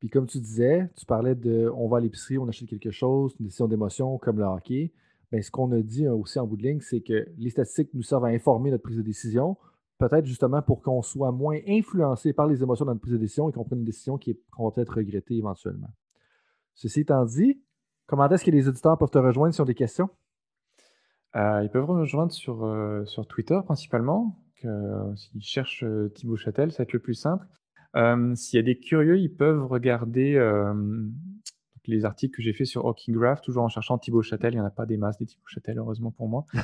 [SPEAKER 3] Puis comme tu disais, tu parlais de on va à l'épicerie, on achète quelque chose, une décision d'émotion comme le hockey. Bien, ce qu'on a dit aussi en bout de ligne, c'est que les statistiques nous servent à informer notre prise de décision, peut-être justement pour qu'on soit moins influencé par les émotions dans notre prise de décision et qu'on prenne une décision qu'on va peut-être regretter éventuellement. Ceci étant dit, comment est-ce que les auditeurs peuvent te rejoindre si ont des questions?
[SPEAKER 1] Euh, ils peuvent rejoindre sur, euh, sur Twitter principalement. Euh, s'ils cherchent Thibaut Châtel, ça va être le plus simple. S'il y a des curieux, ils peuvent regarder les articles que j'ai fait sur Hawking Graph, toujours en cherchant Thibaut Châtel. Il n'y en a pas des masses des Thibaut Châtel, heureusement pour moi.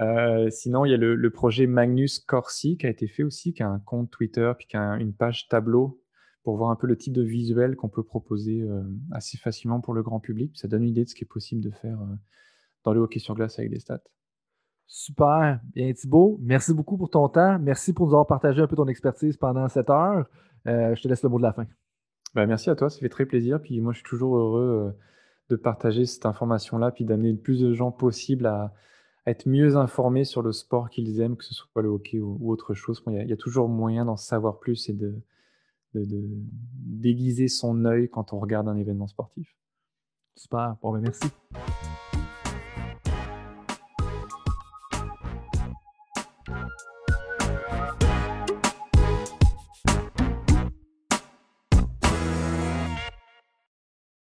[SPEAKER 1] Euh, sinon, il y a le, projet Magnus Corsi qui a été fait aussi, qui a un compte Twitter, puis qui a une page tableau pour voir un peu le type de visuel qu'on peut proposer euh, assez facilement pour le grand public. Ça donne une idée de ce qui est possible de faire euh, dans le hockey sur glace avec des stats.
[SPEAKER 3] Super. Bien, Thibaut, merci beaucoup pour ton temps. Merci pour nous avoir partagé un peu ton expertise pendant cette heure. je te laisse le mot de la fin.
[SPEAKER 1] Bah, merci à toi, ça fait très plaisir. Puis moi, je suis toujours heureux euh, de partager cette information-là, puis d'amener le plus de gens possible à, être mieux informés sur le sport qu'ils aiment, que ce soit le hockey ou, autre chose. Il y, a, toujours moyen d'en savoir plus et de, déguiser son œil quand on regarde un événement sportif.
[SPEAKER 3] Super. Bon, ben merci.